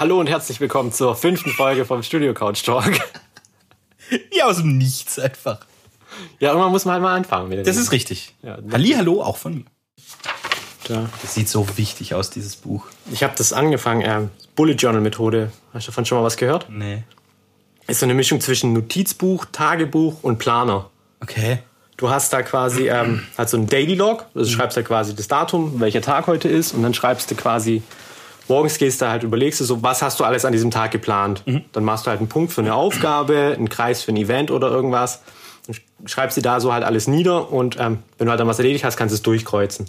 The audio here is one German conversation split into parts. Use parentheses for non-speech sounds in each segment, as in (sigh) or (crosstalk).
Hallo und herzlich willkommen zur fünften Folge vom Studio Couch Talk. Ja, aus dem Nichts einfach. Ja, irgendwann muss man halt mal anfangen. Das ist richtig. Ja, Halli, hallo, auch von mir. Ja. Das sieht so wichtig aus, dieses Buch. Ich habe das angefangen, äh, Bullet Journal Methode. Hast du davon schon mal was gehört? Nee. Ist so eine Mischung zwischen Notizbuch, Tagebuch und Planer. Okay. Du hast da quasi ähm, halt so ein Daily Log, also schreibst da quasi das Datum, welcher Tag heute ist und dann schreibst du quasi, morgens gehst du halt, überlegst du so, was hast du alles an diesem Tag geplant. Dann machst du halt einen Punkt für eine Aufgabe, einen Kreis für ein Event oder irgendwas schreibst dir da so halt alles nieder und ähm, wenn du halt dann was erledigt hast, kannst du es durchkreuzen.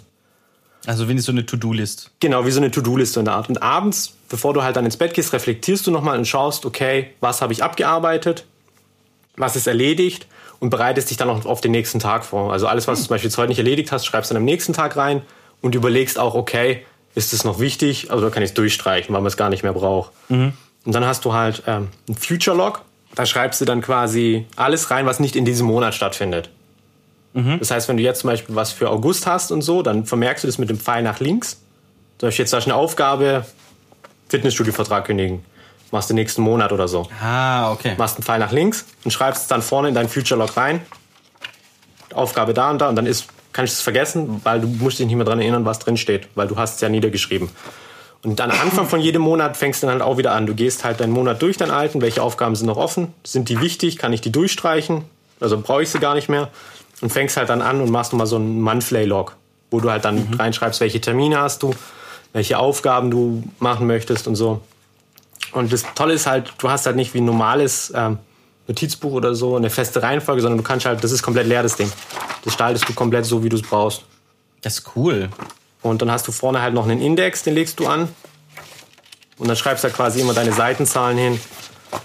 Also wenn so eine To-Do-List. Genau, wie so eine To-Do-Liste in der Art. Und abends, bevor du halt dann ins Bett gehst, reflektierst du nochmal und schaust, okay, was habe ich abgearbeitet, was ist erledigt und bereitest dich dann noch auf den nächsten Tag vor. Also alles, was du zum Beispiel heute nicht erledigt hast, schreibst du dann am nächsten Tag rein und überlegst auch, okay, ist es noch wichtig, also kann ich es durchstreichen, weil man es gar nicht mehr braucht. Und dann hast du halt ähm, ein Future-Log, da schreibst du dann quasi alles rein, was nicht in diesem Monat stattfindet. Das heißt, wenn du jetzt zum Beispiel was für August hast und so, dann vermerkst du das mit dem Pfeil nach links. Zum Beispiel jetzt hast du eine Aufgabe, Fitnessstudio-Vertrag kündigen. Machst du nächsten Monat oder so. Ah, okay. Machst einen Pfeil nach links und schreibst es dann vorne in dein Future-Log rein. Aufgabe da und da und dann ist, kann ich es vergessen, weil du musst dich nicht mehr daran erinnern, was drin steht, weil du hast es ja niedergeschrieben. Und dann am Anfang von jedem Monat fängst du dann halt auch wieder an. Du gehst halt deinen Monat durch, deinen alten, welche Aufgaben sind noch offen, sind die wichtig, kann ich die durchstreichen, also brauche ich sie gar nicht mehr. Und fängst halt dann an und machst nochmal so einen Monthly-Log, wo du halt dann reinschreibst, welche Termine hast du, welche Aufgaben du machen möchtest und so. Und das Tolle ist halt, du hast halt nicht wie ein normales ähm, Notizbuch oder so eine feste Reihenfolge, sondern du kannst halt, das ist komplett leer, das Ding. Das gestaltest du komplett so, wie du es brauchst. Das ist cool. Und dann hast du vorne halt noch einen Index, den legst du an. Und dann schreibst du halt quasi immer deine Seitenzahlen hin,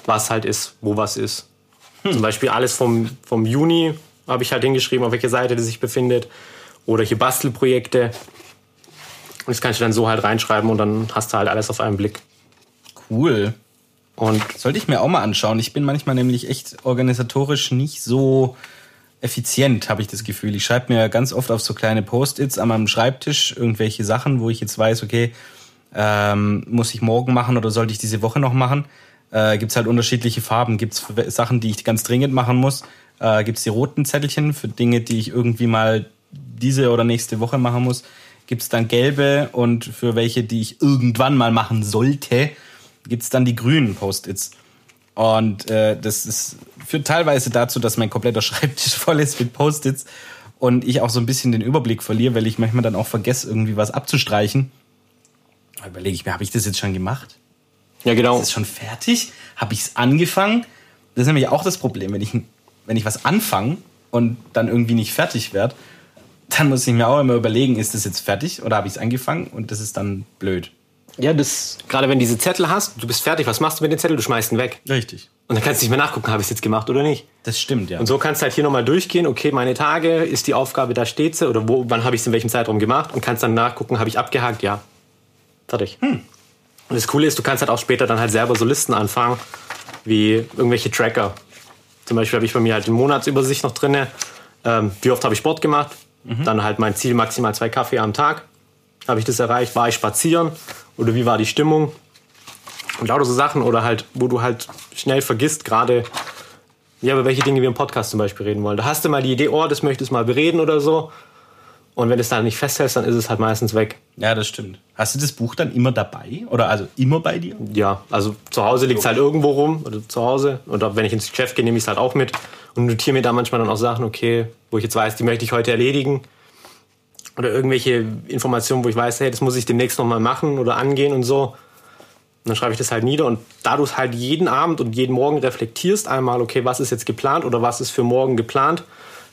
was halt ist, wo was ist. Zum Beispiel alles vom, vom Juni habe ich halt hingeschrieben, auf welcher Seite das sich befindet. Oder hier Bastelprojekte. Und das kannst du dann so halt reinschreiben und dann hast du halt alles auf einen Blick. Cool. Und Sollte ich mir auch mal anschauen. Ich bin manchmal nämlich echt organisatorisch nicht so effizient, habe ich das Gefühl. Ich schreibe mir ganz oft auf so kleine Post-its an meinem Schreibtisch irgendwelche Sachen, wo ich jetzt weiß, okay, ähm, muss ich morgen machen oder sollte ich diese Woche noch machen? Äh, Gibt es halt unterschiedliche Farben. Gibt es Sachen, die ich ganz dringend machen muss? Äh, Gibt es die roten Zettelchen für Dinge, die ich irgendwie mal diese oder nächste Woche machen muss? Gibt es dann gelbe und für welche, die ich irgendwann mal machen sollte, gibt es dann die grünen Post-its. Und äh, das ist, führt teilweise dazu, dass mein kompletter (laughs) Schreibtisch voll ist mit Post-its und ich auch so ein bisschen den Überblick verliere, weil ich manchmal dann auch vergesse, irgendwie was abzustreichen. Da überlege ich mir, habe ich das jetzt schon gemacht? ja, genau. Ist es schon fertig? Habe ich es angefangen? Das ist nämlich auch das Problem, wenn ich, wenn ich was anfange und dann irgendwie nicht fertig werde, dann muss ich mir auch immer überlegen, ist das jetzt fertig oder habe ich es angefangen? Und das ist dann blöd. Ja, das, gerade wenn du diese Zettel hast, du bist fertig, was machst du mit den Zetteln? Du schmeißt ihn weg. Richtig. Und dann kannst du nicht mehr nachgucken, habe ich es jetzt gemacht oder nicht. Das stimmt, ja. Und so kannst du halt hier nochmal durchgehen, okay, meine Tage, ist die Aufgabe, da steht sie, oder wo, wann habe ich es in welchem Zeitraum gemacht und kannst dann nachgucken, habe ich abgehakt, ja. Fertig. Und das Coole ist, du kannst halt auch später dann halt selber so Listen anfangen, wie irgendwelche Tracker. Zum Beispiel habe ich bei mir halt die Monatsübersicht noch drinne. Ähm, wie oft habe ich Sport gemacht? Dann halt mein Ziel maximal zwei Kaffee am Tag. Habe ich das erreicht? War ich spazieren? Oder wie war die Stimmung? Und lauter so Sachen oder halt, wo du halt schnell vergisst, gerade ja, über welche Dinge wir im Podcast zum Beispiel reden wollen. Da hast du mal die Idee, oh, das möchtest du mal bereden oder so. Und wenn du es dann nicht festhältst, dann ist es halt meistens weg. Ja, das stimmt. Hast du das Buch dann immer dabei? Oder also immer bei dir? Ja, also zu Hause liegt es halt irgendwo rum oder zu Hause. Oder wenn ich ins Geschäft gehe, nehme ich es halt auch mit und notiere mir da manchmal dann auch Sachen, okay, wo ich jetzt weiß, die möchte ich heute erledigen. Oder irgendwelche Informationen, wo ich weiß, hey, das muss ich demnächst nochmal machen oder angehen und so. Und dann schreibe ich das halt nieder. Und da du es halt jeden Abend und jeden Morgen reflektierst, einmal, okay, was ist jetzt geplant oder was ist für morgen geplant,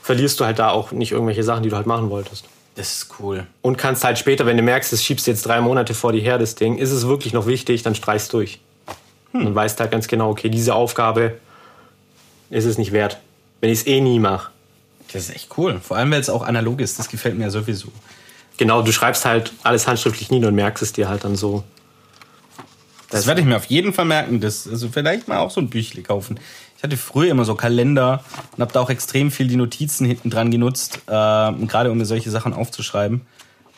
verlierst du halt da auch nicht irgendwelche Sachen, die du halt machen wolltest. Das ist cool. Und kannst halt später, wenn du merkst, es schiebst jetzt drei Monate vor dir her, das Ding, ist es wirklich noch wichtig, dann streichst durch. Und weißt halt ganz genau, okay, diese Aufgabe ist es nicht wert, wenn ich es eh nie mache. Das ist echt cool. Vor allem, weil es auch analog ist. Das gefällt mir ja sowieso. Genau, du schreibst halt alles handschriftlich nieder und merkst es dir halt dann so. Das werde ich mir auf jeden Fall merken. Das, also vielleicht mal auch so ein Büchle kaufen. Ich hatte früher immer so Kalender und habe da auch extrem viel die Notizen hinten dran genutzt, äh, gerade um mir solche Sachen aufzuschreiben.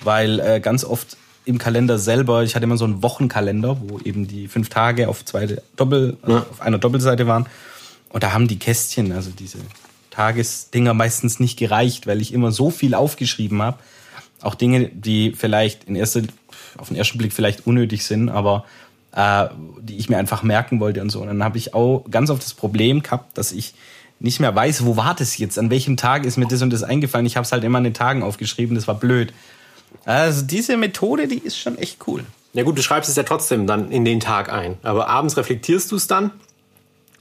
Weil äh, ganz oft im Kalender selber, ich hatte immer so einen Wochenkalender, wo eben die fünf Tage auf zwei Doppel, also auf einer Doppelseite waren. Und da haben die Kästchen, also diese Tagesdinger meistens nicht gereicht, weil ich immer so viel aufgeschrieben habe. Auch Dinge, die vielleicht in erster, auf den ersten Blick vielleicht unnötig sind, aber äh, die ich mir einfach merken wollte und so. Und dann habe ich auch ganz oft das Problem gehabt, dass ich nicht mehr weiß, wo war das jetzt, an welchem Tag ist mir das und das eingefallen. Ich habe es halt immer an den Tagen aufgeschrieben, das war blöd. Also diese Methode, die ist schon echt cool. Ja gut, du schreibst es ja trotzdem dann in den Tag ein. Aber abends reflektierst du es dann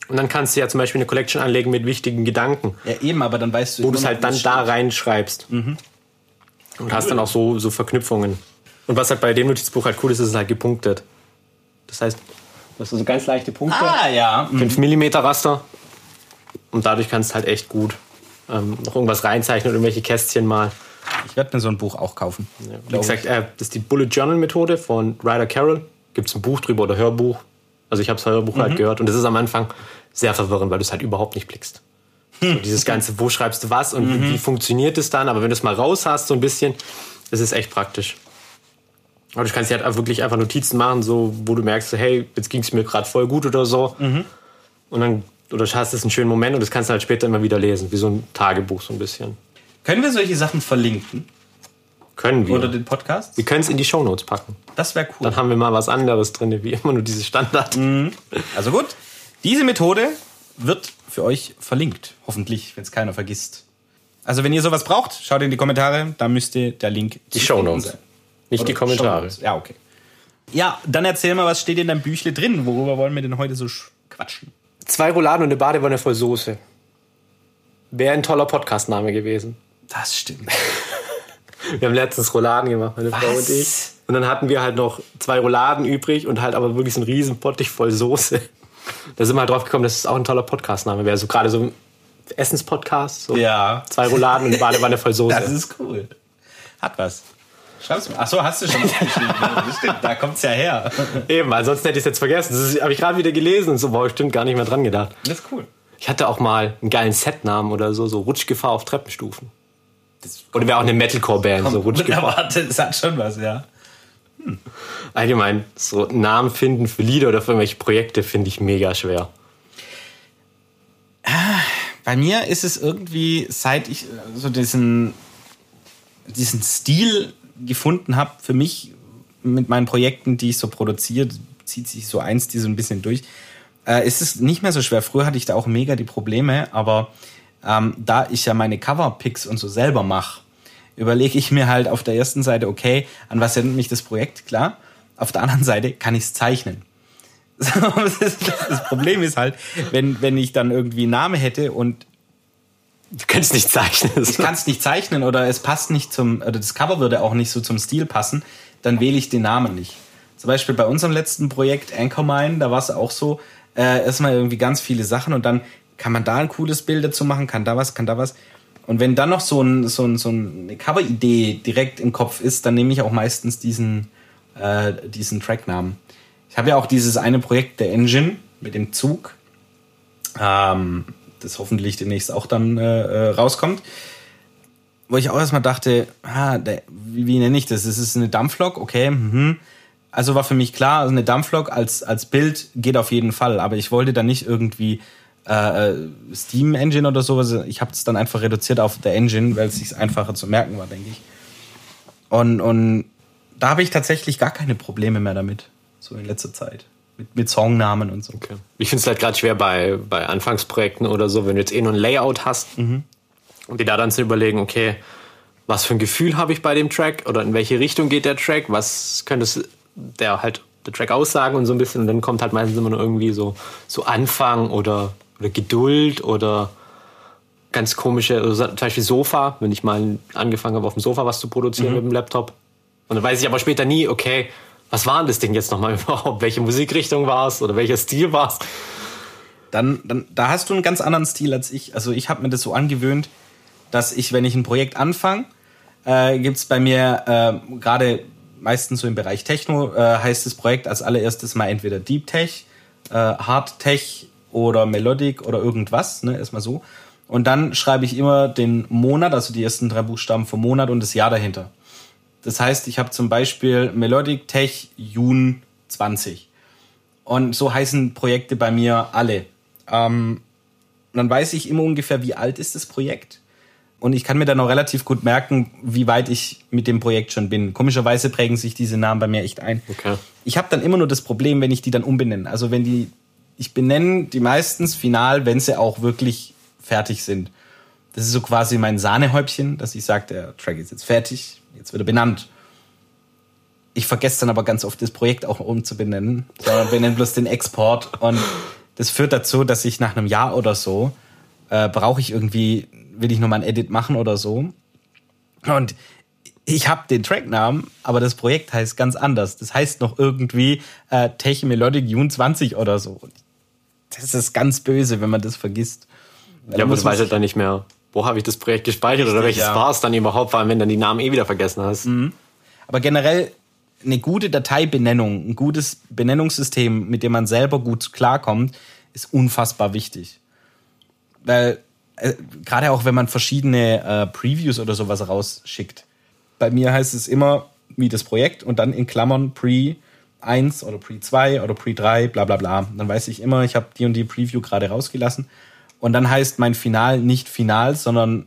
und dann kannst du ja zum Beispiel eine Collection anlegen mit wichtigen Gedanken. Ja eben, aber dann weißt du... Wo du es halt dann da reinschreibst. Und hast dann auch so, so Verknüpfungen. Und was halt bei dem Notizbuch halt cool ist, ist es halt gepunktet. Das heißt, du hast so ganz leichte Punkte. Ah ja, mhm. 5 mm Raster. Und dadurch kannst du halt echt gut ähm, noch irgendwas reinzeichnen oder irgendwelche Kästchen mal. ich werde mir so ein Buch auch kaufen. Wie gesagt, äh, das ist die Bullet Journal Methode von Ryder Carroll. Gibt es ein Buch drüber oder Hörbuch. Also ich habe das Hörbuch halt gehört und das ist am Anfang sehr verwirrend, weil du es halt überhaupt nicht blickst. So dieses ganze, wo schreibst du was und wie funktioniert es dann? Aber wenn du es mal raus hast, so ein bisschen, das ist echt praktisch. Aber du kannst dir halt wirklich einfach Notizen machen, so, wo du merkst, so, hey, jetzt ging es mir gerade voll gut oder so. Und dann, oder hast es einen schönen Moment und das kannst du halt später immer wieder lesen, wie so ein Tagebuch so ein bisschen. Können wir solche Sachen verlinken? Können wir. Oder den Podcast? wir können es in die Shownotes packen. Das wäre cool. Dann haben wir mal was anderes drin, wie immer nur diese Standard. Also gut, diese Methode wird für euch verlinkt. Hoffentlich, wenn es keiner vergisst. Also wenn ihr sowas braucht, schaut in die Kommentare, da müsste der Link Die Shownotes. sein. Nicht die Oder Kommentare. Shownotes. Ja, okay. Ja, dann erzähl mal, was steht in deinem Büchle drin? Worüber wollen wir denn heute so sch- quatschen? Zwei Rouladen und eine Badewanne voll Soße. Wäre ein toller Podcastname gewesen. Das stimmt. (laughs) Wir haben letztens Rouladen gemacht, meine Frau und ich. Und dann hatten wir halt noch zwei Rouladen übrig und halt aber wirklich so einen riesen Pottich voll Soße. Da sind wir halt drauf gekommen, dass es auch ein toller Podcastname wäre. So gerade so ein Essenspodcast. So Ja. Zwei Rouladen und eine Badewanne voll Soße. Das ist cool. Hat was. Schreib's mir. Achso, hast du schon aufgeschrieben. (laughs) Das stimmt, da kommt's ja her. Eben, ansonsten hätte ich es jetzt vergessen. Das habe ich gerade wieder gelesen und so, boah, stimmt, gar nicht mehr dran gedacht. Das ist cool. Ich hatte auch mal einen geilen Setnamen oder so, so Rutschgefahr auf Treppenstufen. Oder wäre auch eine Metalcore-Band, so Rutschgefahr. (laughs) Warte, das hat schon was, ja. Allgemein, so Namen finden für Lieder oder für irgendwelche Projekte finde ich mega schwer. Bei mir ist es irgendwie, seit ich äh, so diesen, diesen Stil gefunden habe, für mich mit meinen Projekten, die ich so produziere, zieht sich so eins die so ein bisschen durch, äh, ist es nicht mehr so schwer. Früher hatte ich da auch mega die Probleme, aber ähm, da ich ja meine Cover-Picks und so selber mache, überlege ich mir halt auf der ersten Seite, okay, an was erinnert mich das Projekt? Klar. Auf der anderen Seite kann ich es zeichnen. (laughs) Das Problem ist halt, wenn, wenn ich dann irgendwie einen Namen hätte und Du kannst nicht zeichnen. ich kann es nicht zeichnen oder es passt nicht zum, oder das Cover würde auch nicht so zum Stil passen, dann wähle ich den Namen nicht. Zum Beispiel bei unserem letzten Projekt Anchormine, da war es auch so, äh, erstmal irgendwie ganz viele Sachen und dann kann man da ein cooles Bild dazu machen, kann da was, kann da was. Und wenn dann noch so, ein, so, ein, so eine Cover-Idee direkt im Kopf ist, dann nehme ich auch meistens diesen, äh, diesen Tracknamen. Ich habe ja auch dieses eine Projekt, der Engine, mit dem Zug, ähm, das hoffentlich demnächst auch dann äh, äh, rauskommt. Wo ich auch erstmal dachte, ah, der, wie, wie nenne ich das? Es ist eine Dampflok, okay. Mhm. Also war für mich klar, also eine Dampflok als, als Bild geht auf jeden Fall, aber ich wollte dann nicht irgendwie äh, äh, Steam Engine oder sowas. Ich habe es dann einfach reduziert auf der Engine, weil es sich einfacher zu merken war, denke ich. Und, und da habe ich tatsächlich gar keine Probleme mehr damit, so in letzter Zeit. Mit, mit Songnamen und so. Okay. Ich finde es halt gerade schwer bei, bei Anfangsprojekten oder so, wenn du jetzt eh nur ein Layout hast und dir da dann zu überlegen, okay, was für ein Gefühl habe ich bei dem Track oder in welche Richtung geht der Track, was könnte der halt der Track aussagen und so ein bisschen und dann kommt halt meistens immer nur irgendwie so, so Anfang oder, oder Geduld oder ganz komische, also zum Beispiel Sofa, wenn ich mal angefangen habe, auf dem Sofa was zu produzieren mit dem Laptop. Und dann weiß ich aber später nie, okay, was war denn das Ding jetzt nochmal (laughs) überhaupt? Welche Musikrichtung war es oder welcher Stil war es? dann, dann da hast du einen ganz anderen Stil als ich. Also ich habe mir das so angewöhnt, dass ich, wenn ich ein Projekt anfange, äh, gibt es bei mir äh, gerade meistens so im Bereich Techno, äh, heißt das Projekt als allererstes mal entweder Deep Tech, äh, Hard Tech oder Melodic oder irgendwas, ne, erstmal so. Und dann schreibe ich immer den Monat, also die ersten drei Buchstaben vom Monat und das Jahr dahinter. Das heißt, ich habe zum Beispiel Melodic Tech June 20. Und so heißen Projekte bei mir alle. Ähm, dann weiß ich immer ungefähr, wie alt ist das Projekt. Und ich kann mir dann auch relativ gut merken, wie weit ich mit dem Projekt schon bin. Komischerweise prägen sich diese Namen bei mir echt ein. Okay. Ich habe dann immer nur das Problem, wenn ich die dann umbenenne. Also wenn die, ich benenne die meistens final, wenn sie auch wirklich fertig sind. Das ist so quasi mein Sahnehäubchen, dass ich sage, der Track ist jetzt fertig, jetzt wird er benannt. Ich vergesse dann aber ganz oft das Projekt auch umzubenennen, sondern benenne bloß den Export. Und das führt dazu, dass ich nach einem Jahr oder so äh, brauche ich irgendwie, will ich nochmal ein Edit machen oder so. Und ich habe den Tracknamen, aber das Projekt heißt ganz anders. Das heißt noch irgendwie äh, Tech Melodic June 20 oder so. Das ist ganz böse, wenn man das vergisst. Ja, aber du weißt halt dann nicht mehr, wo habe ich das Projekt gespeichert oder welches ja. war es dann überhaupt, vor allem wenn du die Namen eh wieder vergessen hast. Aber generell eine gute Dateibenennung, ein gutes Benennungssystem, mit dem man selber gut klarkommt, ist unfassbar wichtig. Weil äh, gerade auch wenn man verschiedene äh, Previews oder sowas rausschickt. Bei mir heißt es immer wie das Projekt und dann in Klammern Pre 1 oder Pre 2 oder Pre 3, bla bla bla. Dann weiß ich immer, ich habe die und die Preview gerade rausgelassen. Und dann heißt mein Final nicht Final, sondern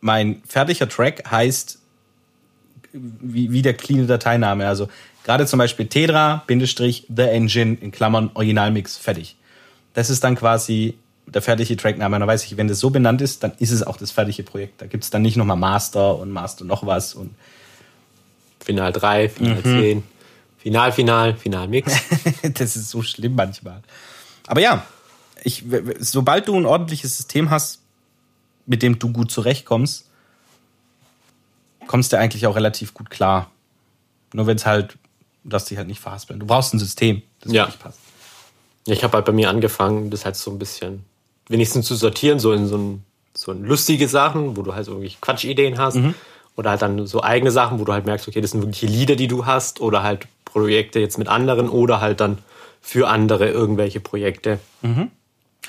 mein fertiger Track heißt wie, wie der cleane Dateiname. Also gerade zum Beispiel Tedra, Bindestrich, The Engine, in Klammern, Originalmix, fertig. Das ist dann quasi der fertige Trackname. Dann weiß ich, wenn das so benannt ist, dann ist es auch das fertige Projekt. Da gibt es dann nicht nochmal Master und Master noch was. Und Final 3, Final 10, Final, Final, Final Mix. (laughs) das ist so schlimm manchmal. Aber ja, ich, sobald du ein ordentliches System hast, mit dem du gut zurechtkommst, kommst du eigentlich auch relativ gut klar. Nur wenn es halt, du darfst dich halt nicht verhaspeln. Du brauchst ein System, das Ja. wirklich passt. Ich habe halt bei mir angefangen, das halt so ein bisschen wenigstens zu sortieren, so in so ein, so ein lustige Sachen, wo du halt so irgendwie Quatschideen hast. Oder halt dann so eigene Sachen, wo du halt merkst, okay, das sind wirkliche Lieder, die du hast. Oder halt Projekte jetzt mit anderen oder halt dann für andere irgendwelche Projekte.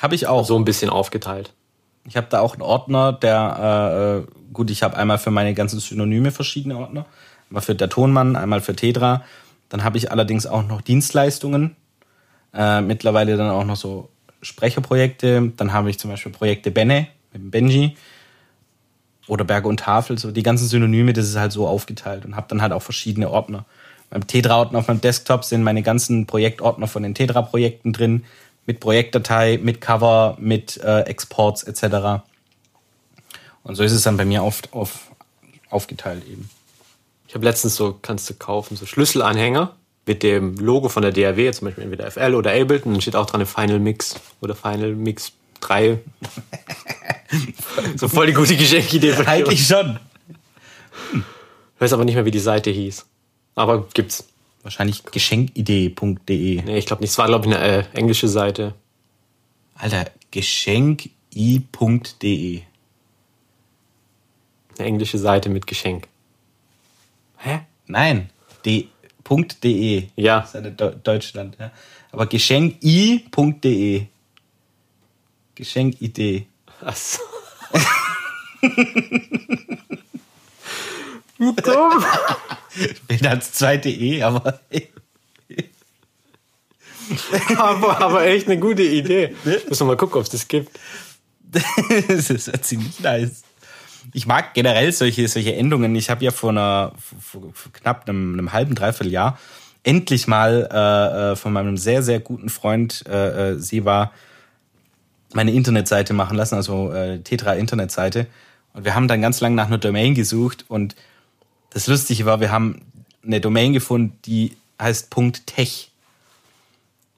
Habe ich auch. So ein bisschen aufgeteilt. Ich habe da auch einen Ordner, der, äh, gut, ich habe einmal für meine ganzen Synonyme verschiedene Ordner. Einmal für der Tonmann, einmal für Tedra. Dann habe ich allerdings auch noch Dienstleistungen. Äh, mittlerweile dann auch noch so Sprecherprojekte. Dann habe ich zum Beispiel Projekte Benne mit Benji. Oder Berge und Tafel. So die ganzen Synonyme, das ist halt so aufgeteilt. Und habe dann halt auch verschiedene Ordner. Beim Tedra-Ordner auf meinem Desktop sind meine ganzen Projektordner von den Tedra-Projekten drin. Mit Projektdatei, mit Cover, mit äh, Exports etc. Und so ist es dann bei mir oft auf, aufgeteilt eben. Ich habe letztens so, kannst du kaufen, so Schlüsselanhänger mit dem Logo von der DAW, zum Beispiel entweder FL oder Ableton, dann steht auch dran Final Mix oder Final Mix 3. so voll die gute Geschenkidee. Eigentlich schon. Ich weiß aber nicht mehr, wie die Seite hieß. Aber gibt's. Wahrscheinlich geschenkidee.de. Nee, ich glaube nicht. Es war, glaube ich, eine äh, englische Seite. Alter, geschenki.de. Eine englische Seite mit Geschenk. Hä? Nein, de, .de. Ja. Das ist eine Deu- Deutschland, ja. Aber geschenki.de. Geschenkidee. Achso. Dumm. (laughs) Bin als zweite E, aber aber, aber echt eine gute Idee. Muss noch mal gucken, ob es das gibt. das ist ja ziemlich nice. Ich mag generell solche, solche Endungen. Ich habe ja vor, einer, vor, vor knapp einem, einem halben, dreiviertel Jahr endlich mal äh, äh, von meinem sehr, sehr guten Freund äh, äh, Seba meine Internetseite machen lassen, also äh, Tetra-Internetseite. Und wir haben dann ganz lange nach einer Domain gesucht und das Lustige war, wir haben eine Domain gefunden, die heißt .tech.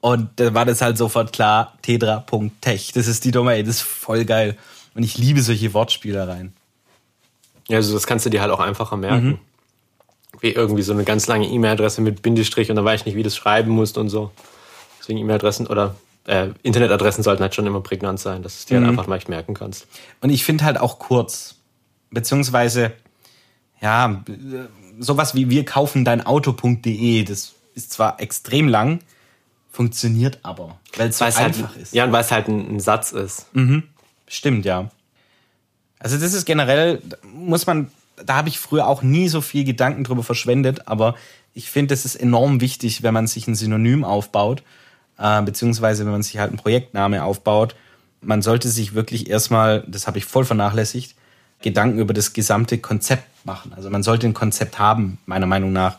Und da war das halt sofort klar, tetra.tech. Das ist die Domain, das ist voll geil. Und ich liebe solche Wortspielereien. Ja, also das kannst du dir halt auch einfacher merken. Wie irgendwie so eine ganz lange E-Mail-Adresse mit Bindestrich und dann weiß ich nicht, wie du das schreiben musst und so. Deswegen E-Mail-Adressen oder äh, Internetadressen sollten halt schon immer prägnant sein, dass du dir halt einfach leicht merken kannst. Und ich finde halt auch kurz. Beziehungsweise, ja, sowas wie wir kaufen dein Auto.de, das ist zwar extrem lang, funktioniert aber, weil es so halt, einfach ist. Ja, und weil es halt ein, ein Satz ist. Stimmt, ja. Also das ist generell, muss man da habe ich früher auch nie so viel Gedanken drüber verschwendet, aber ich finde, es ist enorm wichtig, wenn man sich ein Synonym aufbaut, äh, beziehungsweise wenn man sich halt einen Projektname aufbaut. Man sollte sich wirklich erstmal, das habe ich voll vernachlässigt, Gedanken über das gesamte Konzept machen. Also man sollte ein Konzept haben, meiner Meinung nach.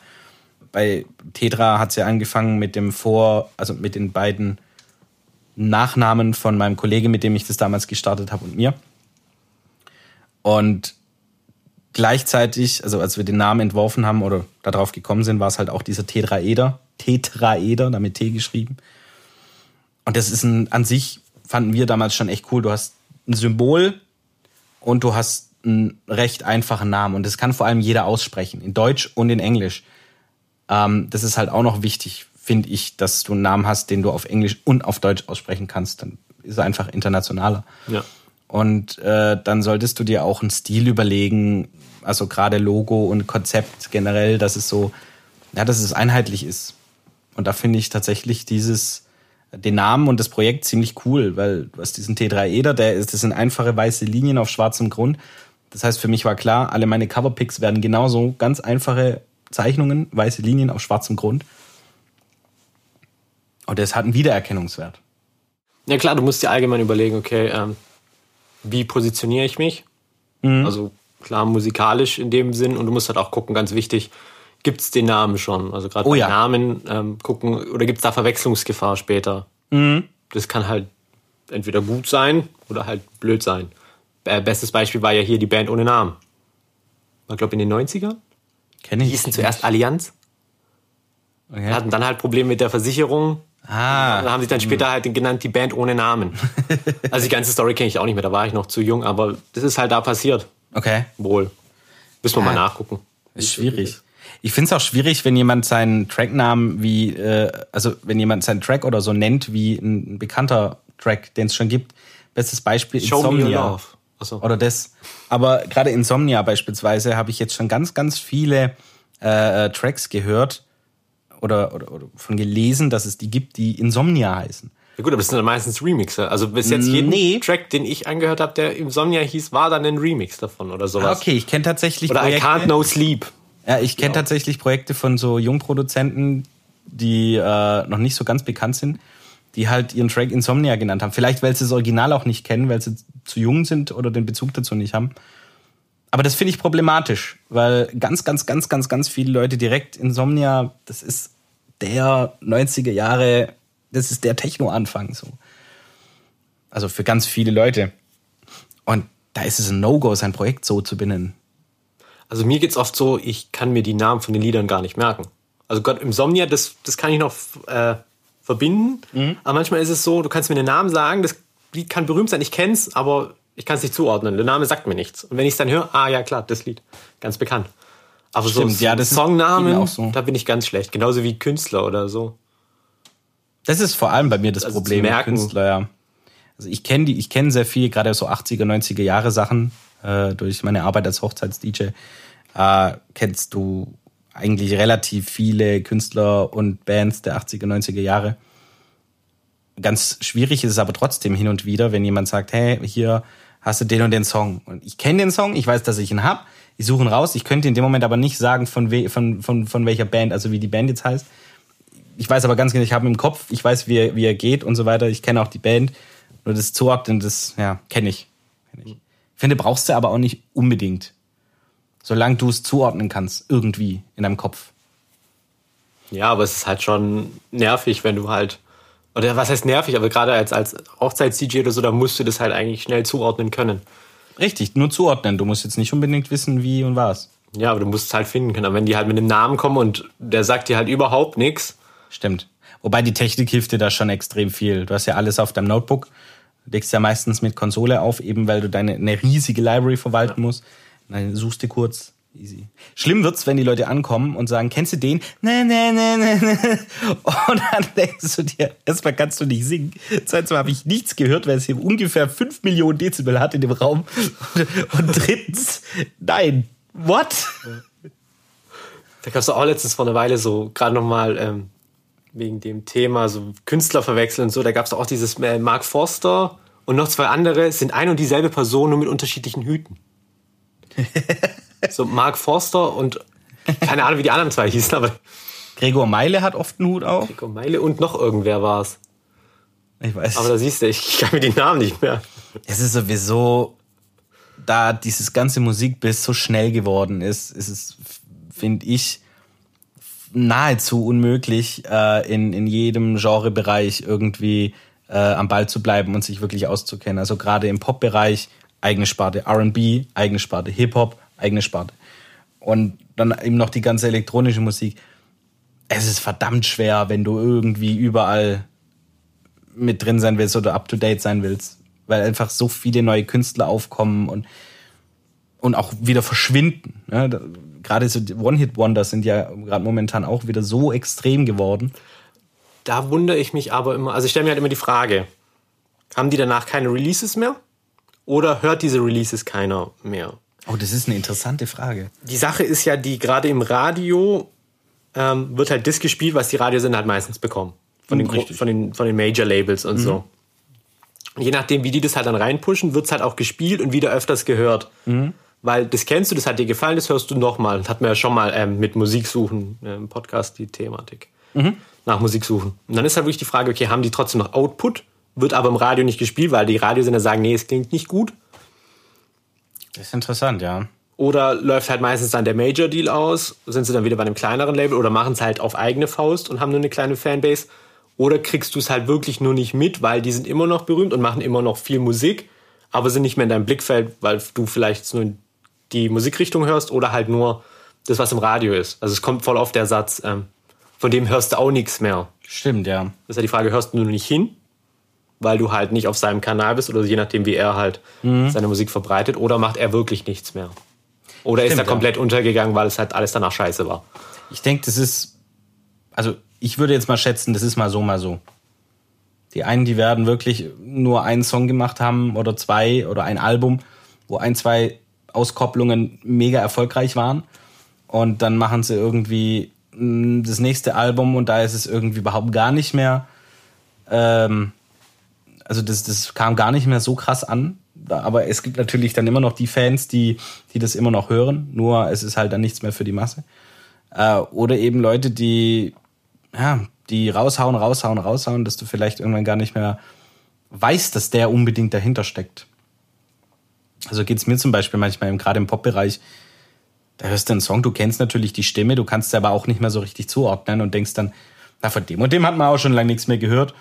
Bei Tetra hat es ja angefangen mit dem Vor, also mit den beiden Nachnamen von meinem Kollege, mit dem ich das damals gestartet habe und mir. Und gleichzeitig, also als wir den Namen entworfen haben oder darauf gekommen sind, war es halt auch dieser Tetraeder, Tetraeder, damit T geschrieben. Und das ist ein, an sich fanden wir damals schon echt cool. Du hast ein Symbol und du hast einen recht einfachen Namen. Und das kann vor allem jeder aussprechen, in Deutsch und in Englisch. Ähm, das ist halt auch noch wichtig, finde ich, dass du einen Namen hast, den du auf Englisch und auf Deutsch aussprechen kannst. Dann ist er einfach internationaler. Ja. Und äh, dann solltest du dir auch einen Stil überlegen, also gerade Logo und Konzept generell, dass es so, ja, dass es einheitlich ist. Und da finde ich tatsächlich dieses, den Namen und das Projekt ziemlich cool, weil du hast diesen T3-Eder, der ist, das sind einfache weiße Linien auf schwarzem Grund. Das heißt, für mich war klar, alle meine Coverpicks werden genauso ganz einfache Zeichnungen, weiße Linien auf schwarzem Grund. Und das hat einen Wiedererkennungswert. Ja klar, du musst dir allgemein überlegen, okay, ähm, wie positioniere ich mich? Mhm. Also klar, musikalisch in dem Sinn und du musst halt auch gucken, ganz wichtig, gibt es den Namen schon? Also gerade Oh bei ja. Namen ähm, gucken, oder gibt es da Verwechslungsgefahr später? Mhm. Das kann halt entweder gut sein oder halt blöd sein. Äh, bestes Beispiel war ja hier die Band ohne Namen. War, glaube in den 90ern. Kenne Die ich. hießen zuerst Allianz, Okay. hatten dann halt Probleme mit der Versicherung. Ah. Dann haben sie dann später halt genannt die Band ohne Namen. (laughs) also die ganze Story kenne ich auch nicht mehr, da war ich noch zu jung, aber das ist halt da passiert. Okay. Wohl. Müssen wir mal Ja. nachgucken. Ist schwierig. Ich finde es auch schwierig, wenn jemand seinen Tracknamen wie, äh, also wenn jemand seinen Track oder so nennt wie ein bekannter Track, den es schon gibt. Bestes Beispiel Show Insomnia. Achso. Oder das. Aber gerade Insomnia beispielsweise habe ich jetzt schon ganz, ganz viele äh, äh, Tracks gehört oder, oder, oder von gelesen, dass es die gibt, die Insomnia heißen. Ja gut, aber das sind dann meistens Remixe. Also bis jetzt jeden Nee. Track, den ich angehört habe, der Insomnia hieß, war dann ein Remix davon oder sowas. Ah, Okay, ich kenne tatsächlich Oder I Projekte. Can't No Sleep. Ja, ich kenne tatsächlich Projekte von so Jungproduzenten, die äh, noch nicht so ganz bekannt sind, die halt ihren Track Insomnia genannt haben. Vielleicht, weil sie das Original auch nicht kennen, weil sie zu jung sind oder den Bezug dazu nicht haben. Aber das finde ich problematisch, weil ganz, ganz, ganz, ganz, ganz viele Leute direkt Insomnia, das ist der 90er Jahre, das ist der Techno-Anfang so. Also für ganz viele Leute. Und da ist es ein No-Go, sein Projekt so zu benennen. Also mir geht's oft so, ich kann mir die Namen von den Liedern gar nicht merken. Also Gott, Insomnia, das, das kann ich noch äh, verbinden. Mhm. Aber manchmal ist es so, du kannst mir den Namen sagen, das Lied kann berühmt sein, ich kenn's, aber ich kann es nicht zuordnen. Der Name sagt mir nichts. Und wenn ich es dann höre, ah ja klar, das Lied. Ganz bekannt. Aber Stimmt, so ja, das Songnamen, so. da bin ich ganz schlecht. Genauso wie Künstler oder so. Das ist vor allem bei mir das Also Problem. Künstler, ja. Also ich kenne die, ich kenne sehr viel, gerade so 80er, 90er Jahre Sachen, äh, durch meine Arbeit als Hochzeits-DJ, äh, kennst du eigentlich relativ viele Künstler und Bands der 80er, 90er Jahre. Ganz schwierig ist es aber trotzdem hin und wieder, wenn jemand sagt, hey, hier hast du den und den Song. Und ich kenne den Song, ich weiß, dass ich ihn hab, ich suche ihn raus, ich könnte in dem Moment aber nicht sagen, von, we von, von, von welcher Band, also wie die Band jetzt heißt ich weiß aber ganz genau, ich habe ihn im Kopf, ich weiß, wie er, wie er geht und so weiter. Ich kenne auch die Band. Nur das Zuordnen, das, ja, kenne ich. Kenn ich. ich finde, brauchst du aber auch nicht unbedingt. Solange du es zuordnen kannst, irgendwie in deinem Kopf. Ja, aber es ist halt schon nervig, wenn du halt. Oder was heißt nervig, aber gerade als, als Hochzeits-DJ oder so, da musst du das halt eigentlich schnell zuordnen können. Richtig, nur zuordnen. Du musst jetzt nicht unbedingt wissen, wie und was. Ja, aber du musst es halt finden können. Aber wenn die halt mit einem Namen kommen und der sagt dir halt überhaupt nichts, Stimmt. Wobei die Technik hilft dir da schon extrem viel. Du hast ja alles auf deinem Notebook. Du legst ja meistens mit Konsole auf, eben weil du deine eine riesige Library verwalten musst. Dann suchst du kurz. Easy. Schlimm wird's, wenn die Leute ankommen und sagen, kennst du den? Nee, nee, nee, nee, nee. Und dann denkst du dir, erstmal kannst du nicht singen. Zweitens habe ich nichts gehört, weil es hier ungefähr 5 Millionen Dezibel hat in dem Raum. Und, (laughs) und drittens, nein. What? da gab es auch letztens vor einer Weile so, gerade nochmal ähm, wegen dem Thema, so Künstler verwechseln und so, da gab es auch dieses äh, Mark Forster und noch zwei andere, sind ein und dieselbe Person, nur mit unterschiedlichen Hüten. So Mark Forster und keine Ahnung, wie die anderen zwei hießen, aber Gregor Meile hat oft einen Hut auf. Gregor Meile und noch irgendwer war es. Ich weiß. Aber da siehst du, ich kann mir die Namen nicht mehr. Es ist sowieso, da dieses ganze Musikbiss so schnell geworden ist, ist es, finde ich, nahezu unmöglich, äh, in, in jedem Genrebereich irgendwie äh, am Ball zu bleiben und sich wirklich auszukennen. Also gerade im Pop-Bereich eigene Sparte RB, eigene Sparte Hip-Hop, eigene Sparte. Und dann eben noch die ganze elektronische Musik. Es ist verdammt schwer, wenn du irgendwie überall mit drin sein willst oder up to date sein willst, weil einfach so viele neue Künstler aufkommen und und auch wieder verschwinden. Ne? Gerade so One-Hit-Wonders sind ja gerade momentan auch wieder so extrem geworden. Da wundere ich mich aber immer, also ich stelle mir halt immer die Frage, haben die danach keine Releases mehr? Oder hört diese Releases keiner mehr? Oh, das ist eine interessante Frage. Die Sache ist ja, die gerade im Radio ähm, wird halt das gespielt, was die Radiosender halt meistens bekommen. Von den, Richtig. von den, von den Major-Labels und so. Je nachdem, wie die das halt dann reinpushen, wird's halt auch gespielt und wieder öfters gehört. Weil das kennst du, das hat dir gefallen, das hörst du nochmal. Das hatten wir ja schon mal ähm, mit Musik suchen äh, im Podcast, die Thematik. Nach Musik suchen. Und dann ist halt wirklich die Frage, okay, haben die trotzdem noch Output? Wird aber im Radio nicht gespielt, weil die Radiosender sagen, nee, es klingt nicht gut. Das ist interessant, ja. Oder läuft halt meistens dann der Major Deal aus, sind sie dann wieder bei einem kleineren Label oder machen es halt auf eigene Faust und haben nur eine kleine Fanbase. Oder kriegst du es halt wirklich nur nicht mit, weil die sind immer noch berühmt und machen immer noch viel Musik, aber sind nicht mehr in deinem Blickfeld, weil du vielleicht nur die Musikrichtung hörst oder halt nur das, was im Radio ist. Also es kommt voll auf der Satz, ähm, von dem hörst du auch nichts mehr. Stimmt, ja. Das ist ja die Frage, hörst du nur nicht hin, weil du halt nicht auf seinem Kanal bist oder je nachdem, wie er halt seine Musik verbreitet, oder macht er wirklich nichts mehr? Oder ist Stimmt, er komplett untergegangen, weil es halt alles danach scheiße war? Ich denke, das ist, also ich würde jetzt mal schätzen, das ist mal so, mal so. Die einen, die werden wirklich nur einen Song gemacht haben oder zwei oder ein Album, wo ein, zwei Auskopplungen mega erfolgreich waren. Und dann machen sie irgendwie mh, das nächste Album und da ist es irgendwie überhaupt gar nicht mehr. Ähm, also das, das kam gar nicht mehr so krass an. Aber es gibt natürlich dann immer noch die Fans, die, die das immer noch hören. Nur es ist halt dann nichts mehr für die Masse. Äh, oder eben Leute, die, ja, die raushauen, raushauen, raushauen, dass du vielleicht irgendwann gar nicht mehr weißt, dass der unbedingt dahinter steckt. Also geht's mir zum Beispiel manchmal, gerade im Pop-Bereich, da hörst du einen Song, du kennst natürlich die Stimme, du kannst sie aber auch nicht mehr so richtig zuordnen und denkst dann, na, von dem und dem hat man auch schon lange nichts mehr gehört.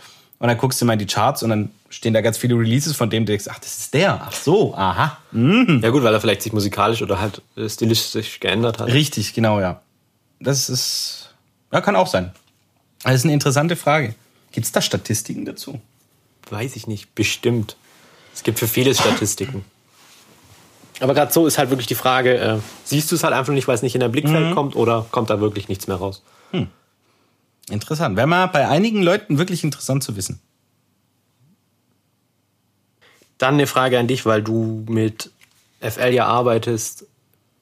Und dann guckst du mal in die Charts und dann stehen da ganz viele Releases, von dem du denkst, ach, das ist der. Ach so, aha. Ja gut, weil er vielleicht sich musikalisch oder halt äh, stilistisch geändert hat. Richtig, genau, ja. Das ist, ja, kann auch sein. Das ist eine interessante Frage. Gibt es da Statistiken dazu? Weiß ich nicht, bestimmt. Es gibt für vieles Statistiken. (laughs) Aber gerade so ist halt wirklich die Frage, äh, siehst du es halt einfach nicht, weil es nicht in dein Blickfeld kommt oder kommt da wirklich nichts mehr raus? Interessant. Wäre mal bei einigen Leuten wirklich interessant zu wissen. Dann eine Frage an dich, weil du mit FL ja arbeitest.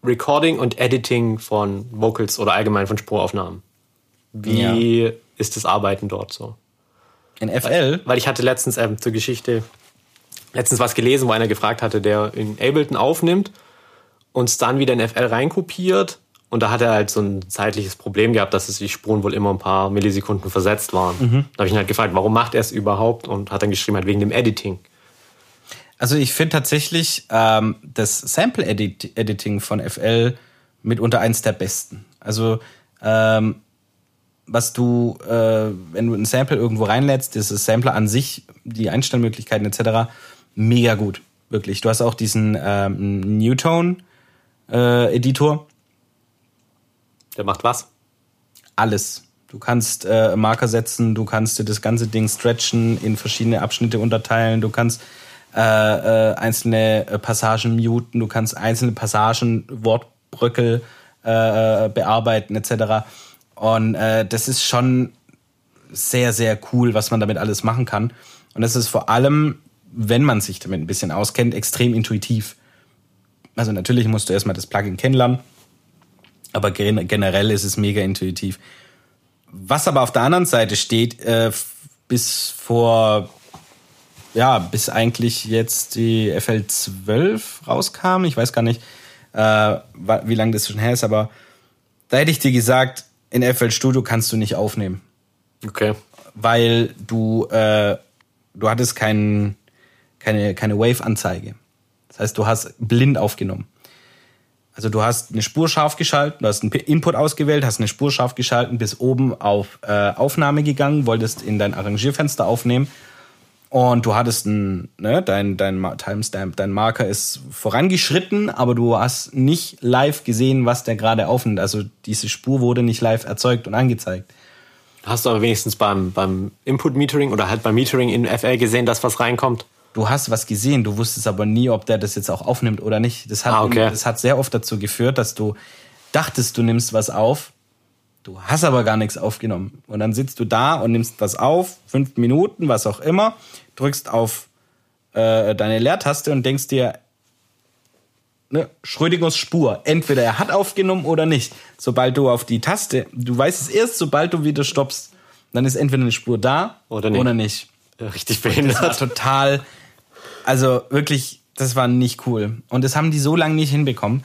Recording und Editing von Vocals oder allgemein von Spuraufnahmen. Wie ist das Arbeiten dort so? In FL? Weil ich hatte letztens ähm, zur Geschichte letztens was gelesen, wo einer gefragt hatte, der in Ableton aufnimmt und es dann wieder in FL reinkopiert. Und da hat er halt so ein zeitliches Problem gehabt, dass es die Spuren wohl immer ein paar Millisekunden versetzt waren. Da habe ich ihn halt gefragt, warum macht er es überhaupt? Und hat dann geschrieben, halt wegen dem Editing. Also ich finde tatsächlich ähm, das Sample-Editing von FL mitunter eins der besten. Also ähm, was du, äh, wenn du ein Sample irgendwo reinlädst, dieses Sampler an sich, die Einstellmöglichkeiten etc., mega gut. Wirklich. Du hast auch diesen ähm, Newtone-Editor. Der macht was? alles. Du kannst äh, Marker setzen, du kannst dir das ganze Ding stretchen, in verschiedene Abschnitte unterteilen, du kannst äh, äh, einzelne äh, Passagen muten, du kannst einzelne Passagen, Wortbröckel äh, äh, bearbeiten etc. Und äh, das ist schon sehr, sehr cool, was man damit alles machen kann. Und das ist vor allem, wenn man sich damit ein bisschen auskennt, extrem intuitiv. Also natürlich musst du erstmal das Plugin kennenlernen, aber gen generell ist es mega intuitiv. Was aber auf der anderen Seite steht, äh, bis vor, ja, bis eigentlich jetzt die FL12 rauskam, ich weiß gar nicht, äh, wie lange das schon her ist, aber da hätte ich dir gesagt, in FL Studio kannst du nicht aufnehmen. Okay. Weil du, äh, du hattest kein, keine, keine Wave-Anzeige. Das heißt, du hast blind aufgenommen. Also du hast eine Spur scharf geschalten, du hast einen Input ausgewählt, hast eine Spur scharf geschalten, bis oben auf äh, Aufnahme gegangen, wolltest in dein Arrangierfenster aufnehmen und du hattest ein, ne, dein, dein Timestamp, dein Marker ist vorangeschritten, aber du hast nicht live gesehen, was der gerade aufnimmt. Also diese Spur wurde nicht live erzeugt und angezeigt. Hast du aber wenigstens beim, beim Input-Metering oder halt beim Metering in FL gesehen, dass was reinkommt? Du hast was gesehen, du wusstest aber nie, ob der das jetzt auch aufnimmt oder nicht. Das hat, Ah, okay. das hat sehr oft dazu geführt, dass du dachtest, du nimmst was auf, du hast aber gar nichts aufgenommen. Und dann sitzt du da und nimmst was auf, fünf Minuten, was auch immer, drückst auf äh, deine Leertaste und denkst dir, ne, Schrödingers Spur. Entweder er hat aufgenommen oder nicht. Sobald du auf die Taste, du weißt es erst, sobald du wieder stoppst, dann ist entweder eine Spur da Oder nicht. Oder nicht. Richtig Das war behindert. total, also wirklich, das war nicht cool. Und das haben die so lange nicht hinbekommen.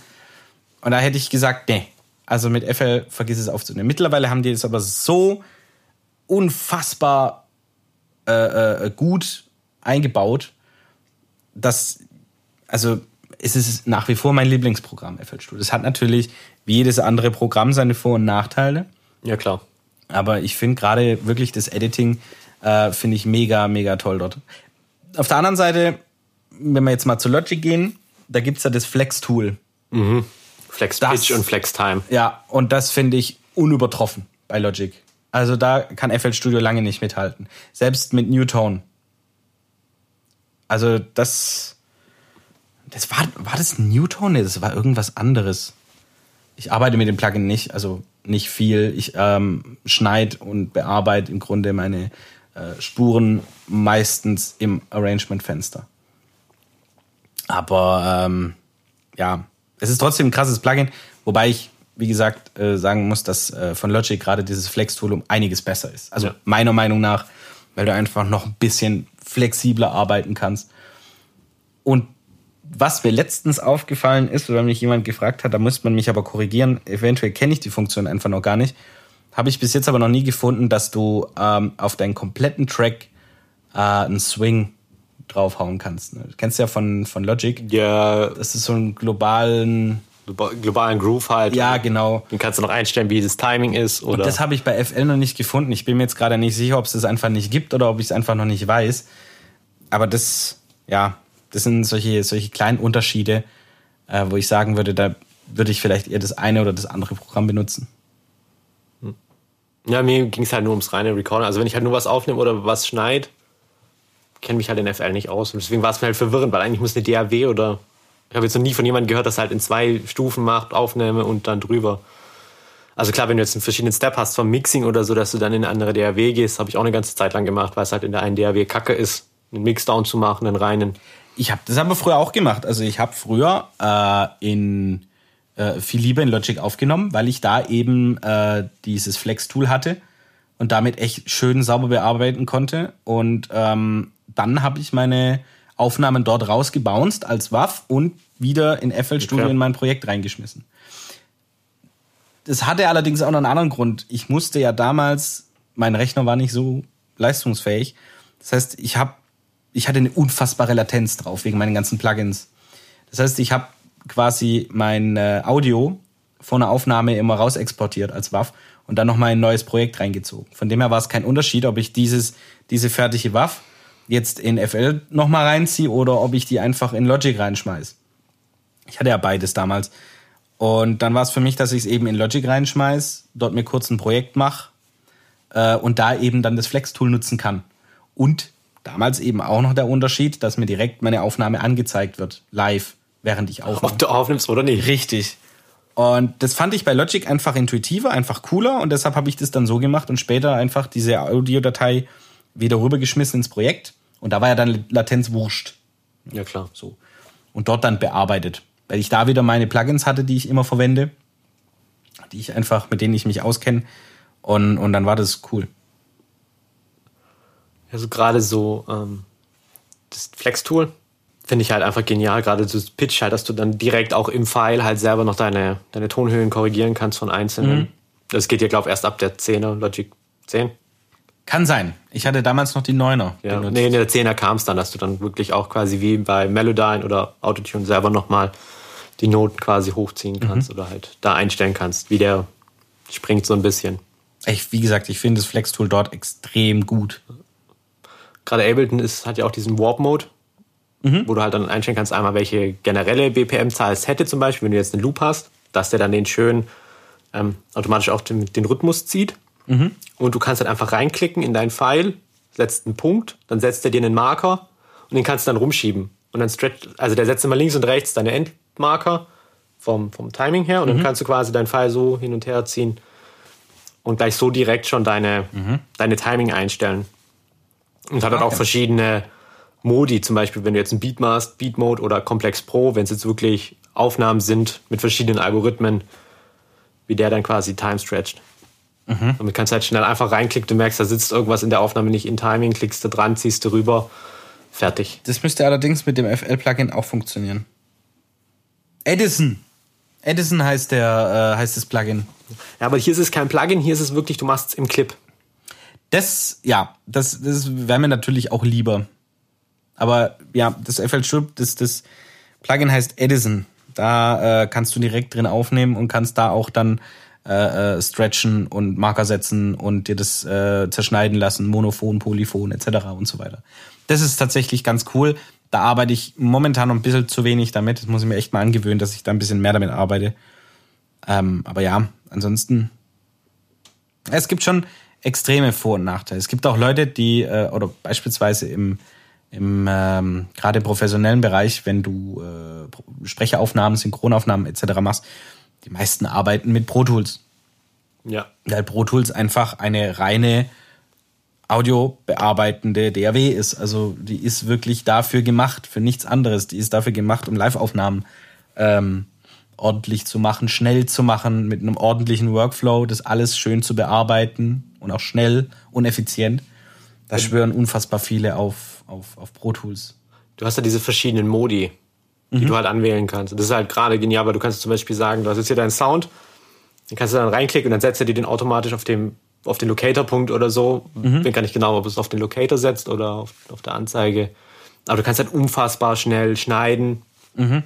Und da hätte ich gesagt, nee. Also mit FL vergiss es aufzunehmen. Mittlerweile haben die es aber so unfassbar äh, äh, gut eingebaut, dass, also es ist nach wie vor mein Lieblingsprogramm, FL Studio. Es hat natürlich wie jedes andere Programm seine Vor- und Nachteile. Ja, klar. Aber ich finde gerade wirklich das Editing äh, finde ich mega, mega toll dort. Auf der anderen Seite, wenn wir jetzt mal zu Logic gehen, da gibt's ja das Flex-Tool. Flex Das- Pitch und Flex Time. Ja, und das finde ich unübertroffen bei Logic. Also da kann FL Studio lange nicht mithalten. Selbst mit Newtone. Also das. Das war, war das Newtone? Nee, das war irgendwas anderes. Ich arbeite mit dem Plugin nicht, also nicht viel. Ich ähm, schneide und bearbeite im Grunde meine äh, Spuren meistens im Arrangement-Fenster. Aber ähm, ja, es ist trotzdem ein krasses Plugin, wobei ich, wie gesagt, äh, sagen muss, dass äh, von Logic gerade dieses Flex-Tool um einiges besser ist. Also Ja. meiner Meinung nach, weil du einfach noch ein bisschen flexibler arbeiten kannst. Und was mir letztens aufgefallen ist, oder mich jemand gefragt hat, da muss man mich aber korrigieren, eventuell kenne ich die Funktion einfach noch gar nicht, habe ich bis jetzt aber noch nie gefunden, dass du ähm, auf deinen kompletten Track äh, einen Swing draufhauen kannst. Ne? Du kennst ja von, von Logic. Ja, Das ist so ein globalen. globa- globalen Groove halt. Ja, genau. Den kannst du noch einstellen, wie das Timing ist. Oder Das habe ich bei FL noch nicht gefunden. Ich bin mir jetzt gerade nicht sicher, ob es das einfach nicht gibt oder ob ich es einfach noch nicht weiß. Aber das, ja, das sind solche, solche kleinen Unterschiede, äh, wo ich sagen würde, da würde ich vielleicht eher das eine oder das andere Programm benutzen. Ja, mir ging es halt nur ums reine Recording. Also wenn ich halt nur was aufnehme oder was schneid, kenne mich halt in FL nicht aus. Und deswegen war es mir halt verwirrend, weil eigentlich muss eine DAW oder ich habe jetzt noch nie von jemandem gehört, das halt in zwei Stufen macht, Aufnahme und dann drüber. Also klar, wenn du jetzt einen verschiedenen Step hast vom Mixing oder so, dass du dann in eine andere DAW gehst, habe ich auch eine ganze Zeit lang gemacht, weil es halt in der einen DAW kacke ist, einen Mixdown zu machen, einen reinen. Ich habe das aber früher auch gemacht. Also ich habe früher äh, in äh, viel lieber in Logic aufgenommen, weil ich da eben äh, dieses Flex-Tool hatte und damit echt schön sauber bearbeiten konnte. Und ähm, dann habe ich meine Aufnahmen dort rausgebounced als WAV und wieder in FL Studio Okay. in mein Projekt reingeschmissen. Das hatte allerdings auch noch einen anderen Grund. Ich musste ja damals, mein Rechner war nicht so leistungsfähig. Das heißt, ich habe, ich hatte eine unfassbare Latenz drauf wegen meinen ganzen Plugins. Das heißt, ich habe quasi mein äh, Audio von einer Aufnahme immer raus exportiert als WAV und dann nochmal ein neues Projekt reingezogen. Von dem her war es kein Unterschied, ob ich dieses, diese fertige WAV jetzt in FL nochmal reinziehe oder ob ich die einfach in Logic reinschmeiß. Ich hatte ja beides damals. Und dann war es für mich, dass ich es eben in Logic reinschmeiß, dort mir kurz ein Projekt mache äh, und da eben dann das Flex-Tool nutzen kann. Und damals eben auch noch der Unterschied, dass mir direkt meine Aufnahme angezeigt wird, live, während ich aufnehme. Ob du aufnimmst oder nicht. Richtig. Und das fand ich bei Logic einfach intuitiver, einfach cooler und deshalb habe ich das dann so gemacht und später einfach diese Audiodatei wieder rübergeschmissen ins Projekt und da war ja dann Latenz wurscht. Ja, klar. So. Und dort dann bearbeitet. Weil ich da wieder meine Plugins hatte, die ich immer verwende, die ich einfach, mit denen ich mich auskenne. Und, und dann war das cool. Also gerade so ähm, das Flex-Tool Finde ich halt einfach genial, gerade das Pitch halt, dass du dann direkt auch im File halt selber noch deine, deine Tonhöhen korrigieren kannst von einzelnen. Mhm. Das geht ja, glaube ich, erst ab der 10er, Logic 10. Kann sein. Ich hatte damals noch die 9er. Ja. Nee, in der 10er kam es dann, dass du dann wirklich auch quasi wie bei Melodyne oder Autotune selber nochmal die Noten quasi hochziehen kannst mhm. oder halt da einstellen kannst, wie der springt so ein bisschen. Ich, wie gesagt, ich finde das Flex-Tool dort extrem gut. Gerade Ableton ist, hat ja auch diesen Warp-Mode, mhm. wo du halt dann einstellen kannst, einmal welche generelle BPM-Zahl es hätte zum Beispiel, wenn du jetzt einen Loop hast, dass der dann den schön ähm, automatisch auch den, den Rhythmus zieht. Mhm. Und du kannst dann einfach reinklicken in dein File, setzt einen Punkt, dann setzt er dir einen Marker und den kannst du dann rumschieben. Und dann stretch, also der setzt immer links und rechts deine Endmarker vom, vom Timing her und mhm. dann kannst du quasi dein File so hin und her ziehen und gleich so direkt schon deine, mhm. deine Timing einstellen. Und hat okay. auch verschiedene Modi, zum Beispiel, wenn du jetzt ein Beat machst, Beat Mode oder Complex Pro, wenn es jetzt wirklich Aufnahmen sind mit verschiedenen Algorithmen, wie der dann quasi time stretcht. Mhm. Damit kannst du halt schnell einfach reinklicken, du merkst, da sitzt irgendwas in der Aufnahme nicht in Timing, klickst du dran, ziehst du rüber, fertig. Das müsste allerdings mit dem FL-Plugin auch funktionieren. Edison. Edison heißt der äh, heißt das Plugin. Ja, aber hier ist es kein Plugin, hier ist es wirklich, du machst es im Clip. Das, ja, das, das wäre mir natürlich auch lieber. Aber ja, das FL Strip, das, das Plugin heißt Edison. Da äh, kannst du direkt drin aufnehmen und kannst da auch dann äh, äh, stretchen und Marker setzen und dir das äh, zerschneiden lassen, Monophon, Polyphon etc. und so weiter. Das ist tatsächlich ganz cool. Da arbeite ich momentan noch ein bisschen zu wenig damit. Das muss ich mir echt mal angewöhnen, dass ich da ein bisschen mehr damit arbeite. Ähm, aber ja, ansonsten, es gibt schon extreme Vor- und Nachteile. Es gibt auch Leute, die, äh, oder beispielsweise im, im ähm, gerade professionellen Bereich, wenn du äh, Sprecheraufnahmen, Synchronaufnahmen etc. machst, die meisten arbeiten mit Pro Tools. Ja. Weil Pro Tools einfach eine reine audiobearbeitende DAW ist. Also die ist wirklich dafür gemacht, für nichts anderes. Die ist dafür gemacht, um Live-Aufnahmen ähm, ordentlich zu machen, schnell zu machen, mit einem ordentlichen Workflow, das alles schön zu bearbeiten und auch schnell und effizient. Da schwören unfassbar viele auf, auf, auf Pro Tools. Du hast ja diese verschiedenen Modi, die mhm. du halt anwählen kannst. Das ist halt gerade genial, weil du kannst zum Beispiel sagen, du hast jetzt hier deinen Sound, den kannst du dann reinklicken und dann setzt er dir den automatisch auf dem auf den Locator-Punkt oder so. Mhm. Bin gar nicht genau, ob es auf den Locator setzt oder auf, auf der Anzeige. Aber du kannst halt unfassbar schnell schneiden. Mhm.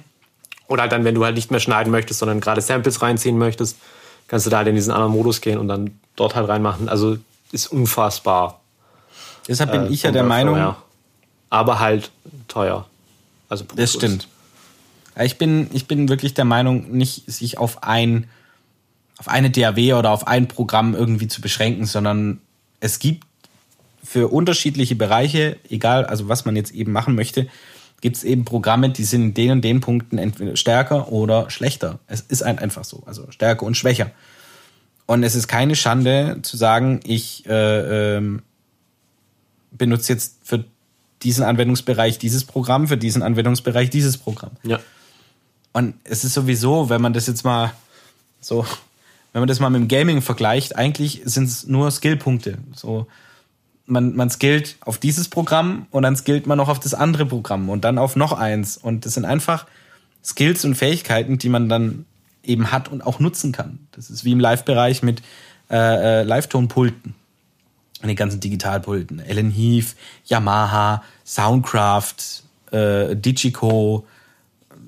Oder halt dann, wenn du halt nicht mehr schneiden möchtest, sondern gerade Samples reinziehen möchtest, kannst du da halt in diesen anderen Modus gehen und dann dort halt reinmachen. Also ist unfassbar. Deshalb bin äh, ich ja der Meinung. Aber halt teuer. Also das stimmt. Ich bin, ich bin wirklich der Meinung, nicht sich auf ein, auf eine DAW oder auf ein Programm irgendwie zu beschränken, sondern es gibt für unterschiedliche Bereiche, egal, also was man jetzt eben machen möchte, gibt es eben Programme, die sind in den und den Punkten entweder stärker oder schlechter. Es ist einfach so, also stärker und schwächer. Und es ist keine Schande zu sagen, ich äh, ähm, benutze jetzt für diesen Anwendungsbereich dieses Programm, für diesen Anwendungsbereich dieses Programm. Ja. Und es ist sowieso, wenn man das jetzt mal so, wenn man das mal mit dem Gaming vergleicht, eigentlich sind es nur Skillpunkte. So, man, man skillt auf dieses Programm und dann skillt man noch auf das andere Programm und dann auf noch eins. Und das sind einfach Skills und Fähigkeiten, die man dann eben hat und auch nutzen kann. Das ist wie im Live-Bereich mit äh, äh, Live-Tonpulten. Den ganzen Digitalpulten. Ellen Heath, Yamaha, Soundcraft, äh, Digico,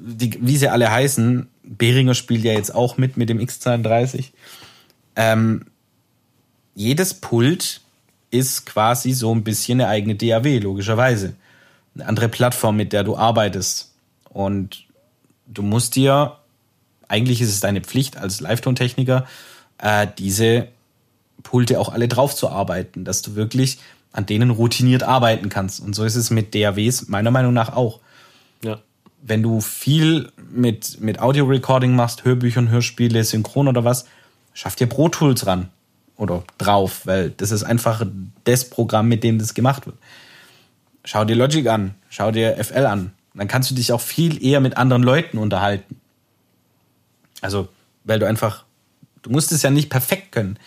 die, wie sie alle heißen, Behringer spielt ja jetzt auch mit mit dem X32. Ähm, jedes Pult ist quasi so ein bisschen eine eigene DAW, logischerweise. Eine andere Plattform, mit der du arbeitest. Und du musst dir, eigentlich ist es deine Pflicht als Live-Tontechniker, äh, diese Pulte auch alle drauf zu arbeiten, dass du wirklich an denen routiniert arbeiten kannst. Und so ist es mit DAWs meiner Meinung nach auch. Ja wenn du viel mit, mit Audio-Recording machst, Hörbüchern, Hörspiele, Synchron oder was, schaff dir Pro Tools ran oder drauf, weil das ist einfach das Programm, mit dem das gemacht wird. Schau dir Logic an, schau dir FL an. Dann kannst du dich auch viel eher mit anderen Leuten unterhalten. Also, weil du einfach, du musst es ja nicht perfekt können.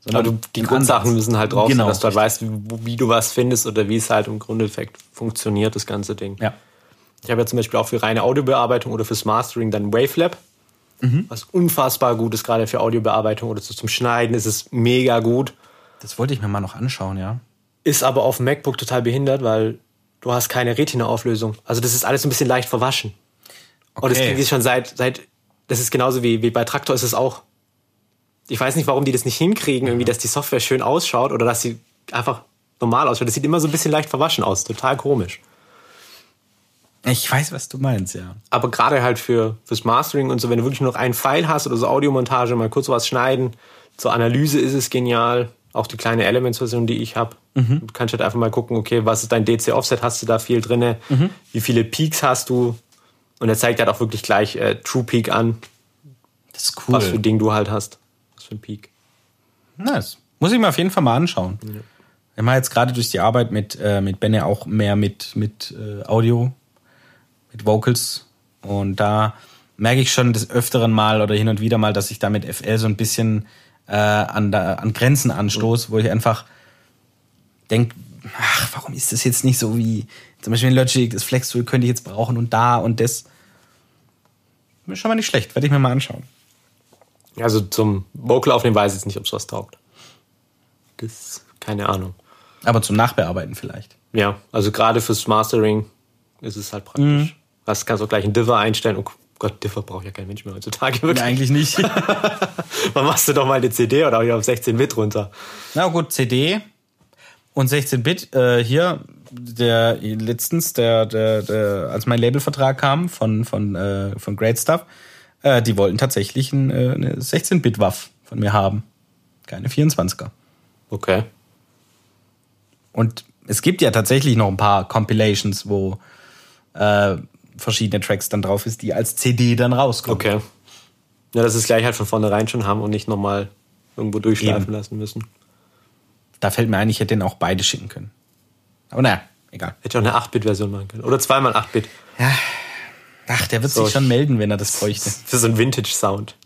Sondern du, die Grundsachen müssen halt drauf genau. sein, dass du halt weißt, wie, wie, du was findest oder wie es halt im Grundeffekt funktioniert, das ganze Ding. Ja. Ich habe ja zum Beispiel auch für reine Audiobearbeitung oder fürs Mastering dann Wavelab, was unfassbar gut ist, gerade für Audiobearbeitung oder so zum Schneiden ist es mega gut. Das wollte ich mir mal noch anschauen, ja. Ist aber auf dem MacBook total behindert, weil du hast keine Retina-Auflösung. Also das ist alles so ein bisschen leicht verwaschen. Und das Okay. kriege ich schon seit, seit, das ist genauso wie, wie bei Traktor ist es auch. Ich weiß nicht, warum die das nicht hinkriegen, irgendwie, dass die Software schön ausschaut oder dass sie einfach normal ausschaut. Das sieht immer so ein bisschen leicht verwaschen aus. Total komisch. Ich weiß, was du meinst, ja. Aber gerade halt für, fürs Mastering und so, wenn du wirklich nur noch einen Pfeil hast oder so Audiomontage, mal kurz was schneiden, zur Analyse ist es genial. Auch die kleine Elements-Version, die ich habe. Du kannst halt einfach mal gucken, okay, was ist dein DC-Offset, hast du da viel drinne? Wie viele Peaks hast du? Und er zeigt halt auch wirklich gleich äh, True Peak an, Das ist was für cool. ein Ding du halt hast. Was für ein Peak. Nice. Muss ich mir auf jeden Fall mal anschauen. Wir haben jetzt gerade durch die Arbeit mit, äh, mit Benne auch mehr mit, mit äh, Audio, mit Vocals. Und da merke ich schon des Öfteren mal oder hin und wieder mal, dass ich da mit FL so ein bisschen äh, an, da, an Grenzen anstoße, wo ich einfach denke, ach, warum ist das jetzt nicht so wie zum Beispiel in Logic, das Flex Tool könnte ich jetzt brauchen und da und das. Ist schon mal nicht schlecht, werde ich mir mal anschauen. Also zum Vocal aufnehmen weiß ich jetzt nicht, ob es was taugt. Das, keine Ahnung. Aber zum Nachbearbeiten vielleicht. Ja, also gerade fürs Mastering ist es halt praktisch. Das kannst du gleich einen Differ einstellen. Oh Gott, Differ braucht ja kein Mensch mehr heutzutage. Wirklich. Eigentlich nicht. (laughs) Dann machst du doch mal eine CD oder auch auf 16 Bit runter. Na gut, CD und 16-Bit. Äh, hier, der letztens, der, der, der, als mein Labelvertrag kam von, von, äh, von Great Stuff, äh, die wollten tatsächlich ein, äh, eine 16-Bit-Waff von mir haben. Keine 24er. Okay. Und es gibt ja tatsächlich noch ein paar Compilations, wo äh, verschiedene Tracks dann drauf ist, die als CD dann rauskommen. Okay. Ja, dass sie es gleich halt von vornherein schon haben und nicht nochmal irgendwo durchschleifen Eben. lassen müssen. Da fällt mir ein, ich hätte den auch beide schicken können. Aber naja, egal. Hätte auch eine 8-Bit-Version machen können. Oder zweimal 8-Bit. Ach, der wird So. sich schon melden, wenn er das (laughs) bräuchte. Für so einen Vintage-Sound.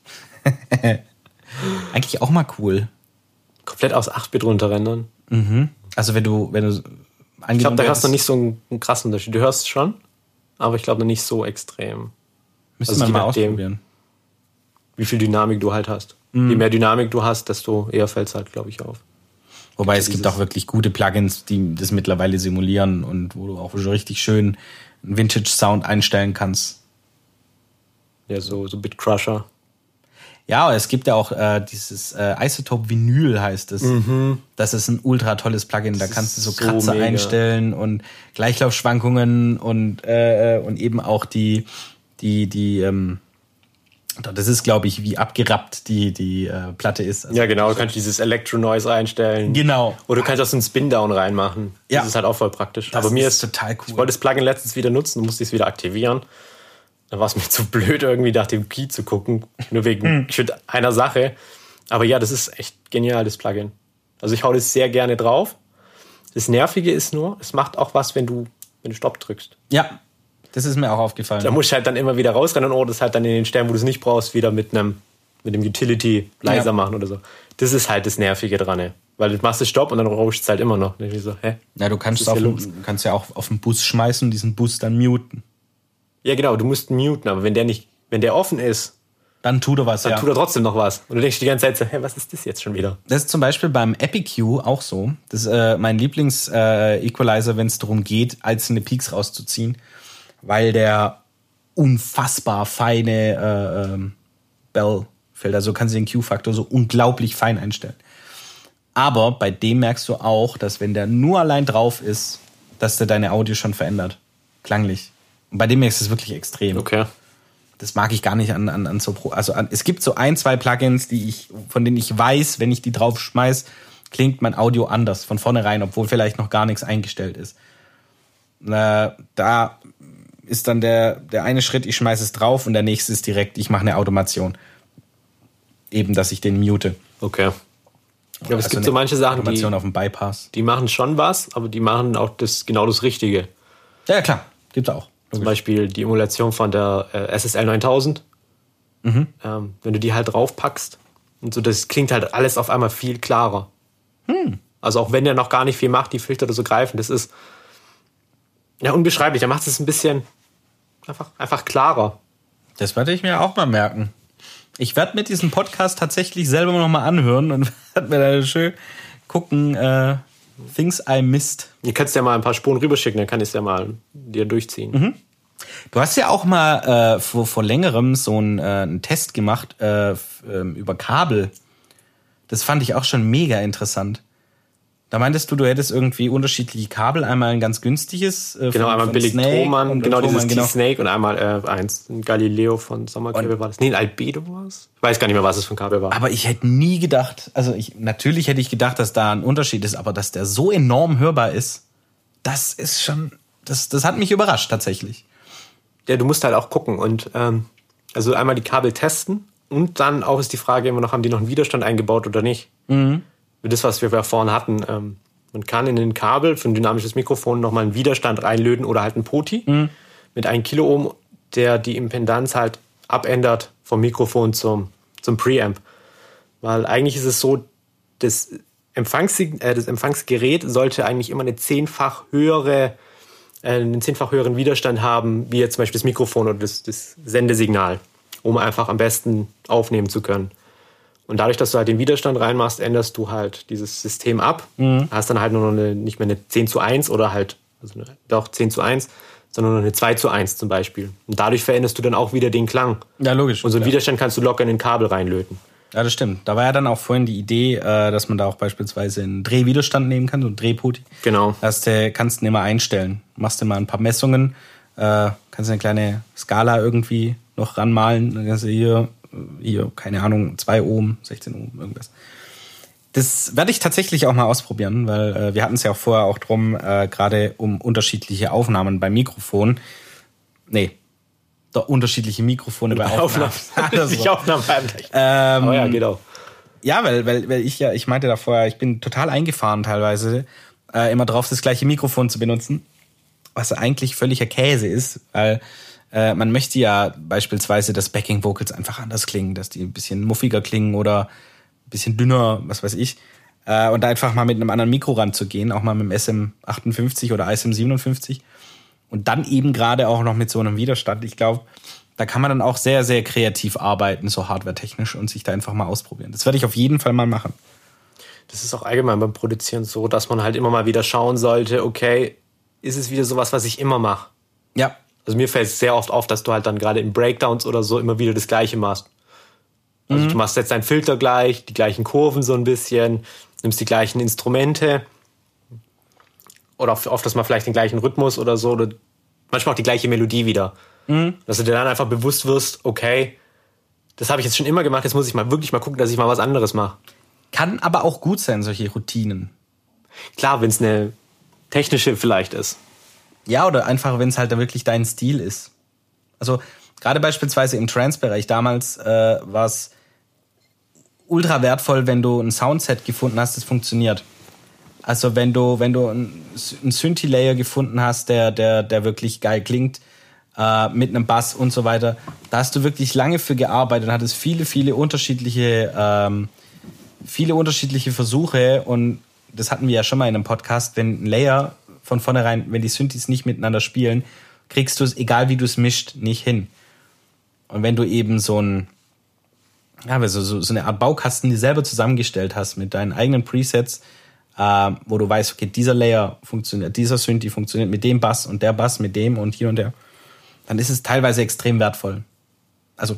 (laughs) Eigentlich auch mal cool. Komplett aus 8-Bit runterrendern. Also wenn du, wenn du Ich glaube, da hörst du noch nicht so einen, einen krassen Unterschied. Du hörst es schon, aber ich glaube noch nicht so extrem. müsste also man mal nachdem. ausprobieren. Wie viel Dynamik du halt hast. Je mehr Dynamik du hast, desto eher fällt es halt, glaube ich, auf. Wobei es gibt auch wirklich gute Plugins, die das mittlerweile simulieren und wo du auch so richtig schön einen Vintage-Sound einstellen kannst. Ja, so, so Bit Crusher. Ja, es gibt ja auch äh, dieses äh, Isotope Vinyl heißt es. Das ist ein ultra tolles Plugin. Da kannst du so so Kratzer mega. einstellen und Gleichlaufschwankungen und äh, und eben auch die die die ähm, das ist glaube ich wie abgerappt die die äh, Platte ist. Also, Ja, genau. Du kannst dieses Electro Noise einstellen. Genau. Oder du kannst auch so einen Spin-Down reinmachen. Ja. Das ist halt auch voll praktisch. Das Aber mir ist ist total cool. Ich wollte das Plugin letztens wieder nutzen und musste es wieder aktivieren. Dann war es mir (laughs) zu blöd, irgendwie nach dem Key zu gucken. Nur wegen Hm. einer Sache. Aber ja, das ist echt genial, das Plugin. Also ich hau das sehr gerne drauf. Das Nervige ist nur, es macht auch was, wenn du, wenn du Stopp drückst. Ja, das ist mir auch aufgefallen. Da musst du halt dann immer wieder rausrennen oder das halt dann in den Stellen, wo du es nicht brauchst, wieder mit einem mit dem Utility leiser Ja. machen oder so. Das ist halt das Nervige dran. ey. Weil du machst es Stopp und dann rauscht es halt immer noch. Und ich so, hä? Ja, du kannst, auf kannst ja auch auf den Bus schmeißen und diesen Bus dann muten. Ja, genau, du musst muten, aber wenn der nicht, wenn der offen ist, Dann tut er was, dann ja. tut er trotzdem noch was. Und du denkst die ganze Zeit so, hä, was ist das jetzt schon wieder? Das ist zum Beispiel beim EpiQ auch so. Das ist äh, mein Lieblings-Equalizer, wenn es darum geht, einzelne Peaks rauszuziehen, weil der unfassbar feine äh, ähm, Bell-Felder, also kannst du den Q-Faktor so unglaublich fein einstellen. Aber bei dem merkst du auch, dass wenn der nur allein drauf ist, dass der deine Audio schon verändert. Klanglich. Bei dem du es wirklich extrem. Okay. Das mag ich gar nicht an, an, an so Pro. Also an, es gibt so ein, zwei Plugins, die ich, von denen ich weiß, wenn ich die drauf schmeiß, klingt mein Audio anders von vornherein, obwohl vielleicht noch gar nichts eingestellt ist. Äh, da ist dann der, der eine Schritt, ich schmeiß es drauf und der nächste ist direkt, ich mache eine Automation. Eben, dass ich den mute. Okay. Ich glaube, es Also gibt so manche Sachen, die, Automation auf dem Bypass. die machen schon was, aber die machen auch das, genau das Richtige. Ja, ja, klar. Gibt's auch. Zum Beispiel die Emulation von der äh, SSL 9000. Mhm. Ähm, wenn du die halt draufpackst und so, das klingt halt alles auf einmal viel klarer. Hm. Also auch wenn der noch gar nicht viel macht, die Filter oder so greifen, das ist ja unbeschreiblich. Da macht es ein bisschen, einfach, einfach klarer. Das werde ich mir auch mal merken. Ich werde mit diesem Podcast tatsächlich selber noch mal anhören und (laughs) werde mir da schön gucken, äh, Things I missed. Ihr könntest ja mal ein paar Spuren rüberschicken, dann kann ich es ja mal dir durchziehen. Mhm. Du hast ja auch mal äh, vor, vor längerem so einen, äh, einen Test gemacht äh, ähm, über Kabel. Das fand ich auch schon mega interessant. Da meintest du, du hättest irgendwie unterschiedliche Kabel, einmal ein ganz günstiges. Äh, genau, einmal billig Thomann, genau dieses genau. T-Snake und einmal äh, eins, ein Galileo von Sommerkabel war das. Nee, ein Albedo war es. Ich weiß gar nicht mehr, was es für ein Kabel war. Aber ich hätte nie gedacht, also ich, natürlich hätte ich gedacht, dass da ein Unterschied ist, aber dass der so enorm hörbar ist, das ist schon, das, das hat mich überrascht tatsächlich. Ja, du musst halt auch gucken und ähm, also einmal die Kabel testen und dann auch ist die Frage immer noch, haben die noch einen Widerstand eingebaut oder nicht? Mhm das, was wir vorhin hatten. Ähm, man kann in den Kabel für ein dynamisches Mikrofon nochmal einen Widerstand reinlöten oder halt einen Poti mhm. mit einem Kiloohm, der die Impedanz halt abändert vom Mikrofon zum, zum Preamp. Weil eigentlich ist es so, das, Empfangs, äh, das Empfangsgerät sollte eigentlich immer eine zehnfach höhere, äh, einen zehnfach höheren Widerstand haben, wie jetzt zum Beispiel das Mikrofon oder das, das Sendesignal, um einfach am besten aufnehmen zu können. Und dadurch, dass du halt den Widerstand reinmachst, änderst du halt dieses System ab. Mhm. Hast dann halt nur noch eine, nicht mehr eine 10 zu 1 oder halt, also eine, doch 10 zu 1, sondern nur eine 2 zu 1 zum Beispiel. Und dadurch veränderst du dann auch wieder den Klang. Ja, logisch. Und so einen ja. Widerstand kannst du locker in den Kabel reinlöten. Ja, das stimmt. Da war ja dann auch vorhin die Idee, äh, dass man da auch beispielsweise einen Drehwiderstand nehmen kann, so einen Drehpoti. Genau. Das kannst du immer einstellen. Machst du mal ein paar Messungen, äh, kannst eine kleine Skala irgendwie noch ranmalen. Dann kannst du hier hier, keine Ahnung, 2 Ohm, 16 Ohm, irgendwas. Das werde ich tatsächlich auch mal ausprobieren, weil äh, wir hatten es ja auch vorher auch drum, äh, gerade um unterschiedliche Aufnahmen beim Mikrofon. Nee, doch unterschiedliche Mikrofone bei Aufnahmen. Aufnahmen. (laughs) Aufnahmen beim ähm, oh ja, geht auch. Ja, weil, weil, weil ich ja, ich meinte da vorher, ich bin total eingefahren teilweise, äh, immer drauf, das gleiche Mikrofon zu benutzen, was eigentlich völliger Käse ist, weil äh, man möchte ja beispielsweise, dass Backing Vocals einfach anders klingen, dass die ein bisschen muffiger klingen oder ein bisschen dünner, was weiß ich. Äh, und da einfach mal mit einem anderen Mikro ranzugehen, auch mal mit dem SM58 oder ISM57. Und dann eben gerade auch noch mit so einem Widerstand. Ich glaube, da kann man dann auch sehr, sehr kreativ arbeiten, so hardware-technisch und sich da einfach mal ausprobieren. Das werde ich auf jeden Fall mal machen. Das ist auch allgemein beim Produzieren so, dass man halt immer mal wieder schauen sollte, okay, ist es wieder sowas, was ich immer mache? Ja, also mir fällt es sehr oft auf, dass du halt dann gerade in Breakdowns oder so immer wieder das Gleiche machst. Also mhm. du machst jetzt deinen Filter gleich, die gleichen Kurven so ein bisschen, nimmst die gleichen Instrumente oder oft, dass man vielleicht den gleichen Rhythmus oder so oder manchmal auch die gleiche Melodie wieder. Mhm. Dass du dir dann einfach bewusst wirst, okay, das habe ich jetzt schon immer gemacht, jetzt muss ich mal wirklich mal gucken, dass ich mal was anderes mache. Kann aber auch gut sein, solche Routinen. Klar, wenn es eine technische vielleicht ist. Ja, oder einfach, wenn es halt wirklich dein Stil ist. Also gerade beispielsweise im Trance-Bereich damals äh, war es ultra wertvoll, wenn du ein Soundset gefunden hast, das funktioniert. Also wenn du, wenn du einen Synthi-Layer gefunden hast, der, der, der wirklich geil klingt, äh, mit einem Bass und so weiter, da hast du wirklich lange für gearbeitet und hattest viele, viele unterschiedliche, ähm, viele unterschiedliche Versuche und das hatten wir ja schon mal in einem Podcast, wenn ein Layer von vornherein, wenn die Synthes nicht miteinander spielen, kriegst du es, egal wie du es mischt, nicht hin. Und wenn du eben so ein, ja, so, so, so eine Art Baukasten dir selber zusammengestellt hast mit deinen eigenen Presets, äh, wo du weißt, okay, dieser Layer funktioniert, dieser Synthi funktioniert mit dem Bass und der Bass mit dem und hier und der, dann ist es teilweise extrem wertvoll. Also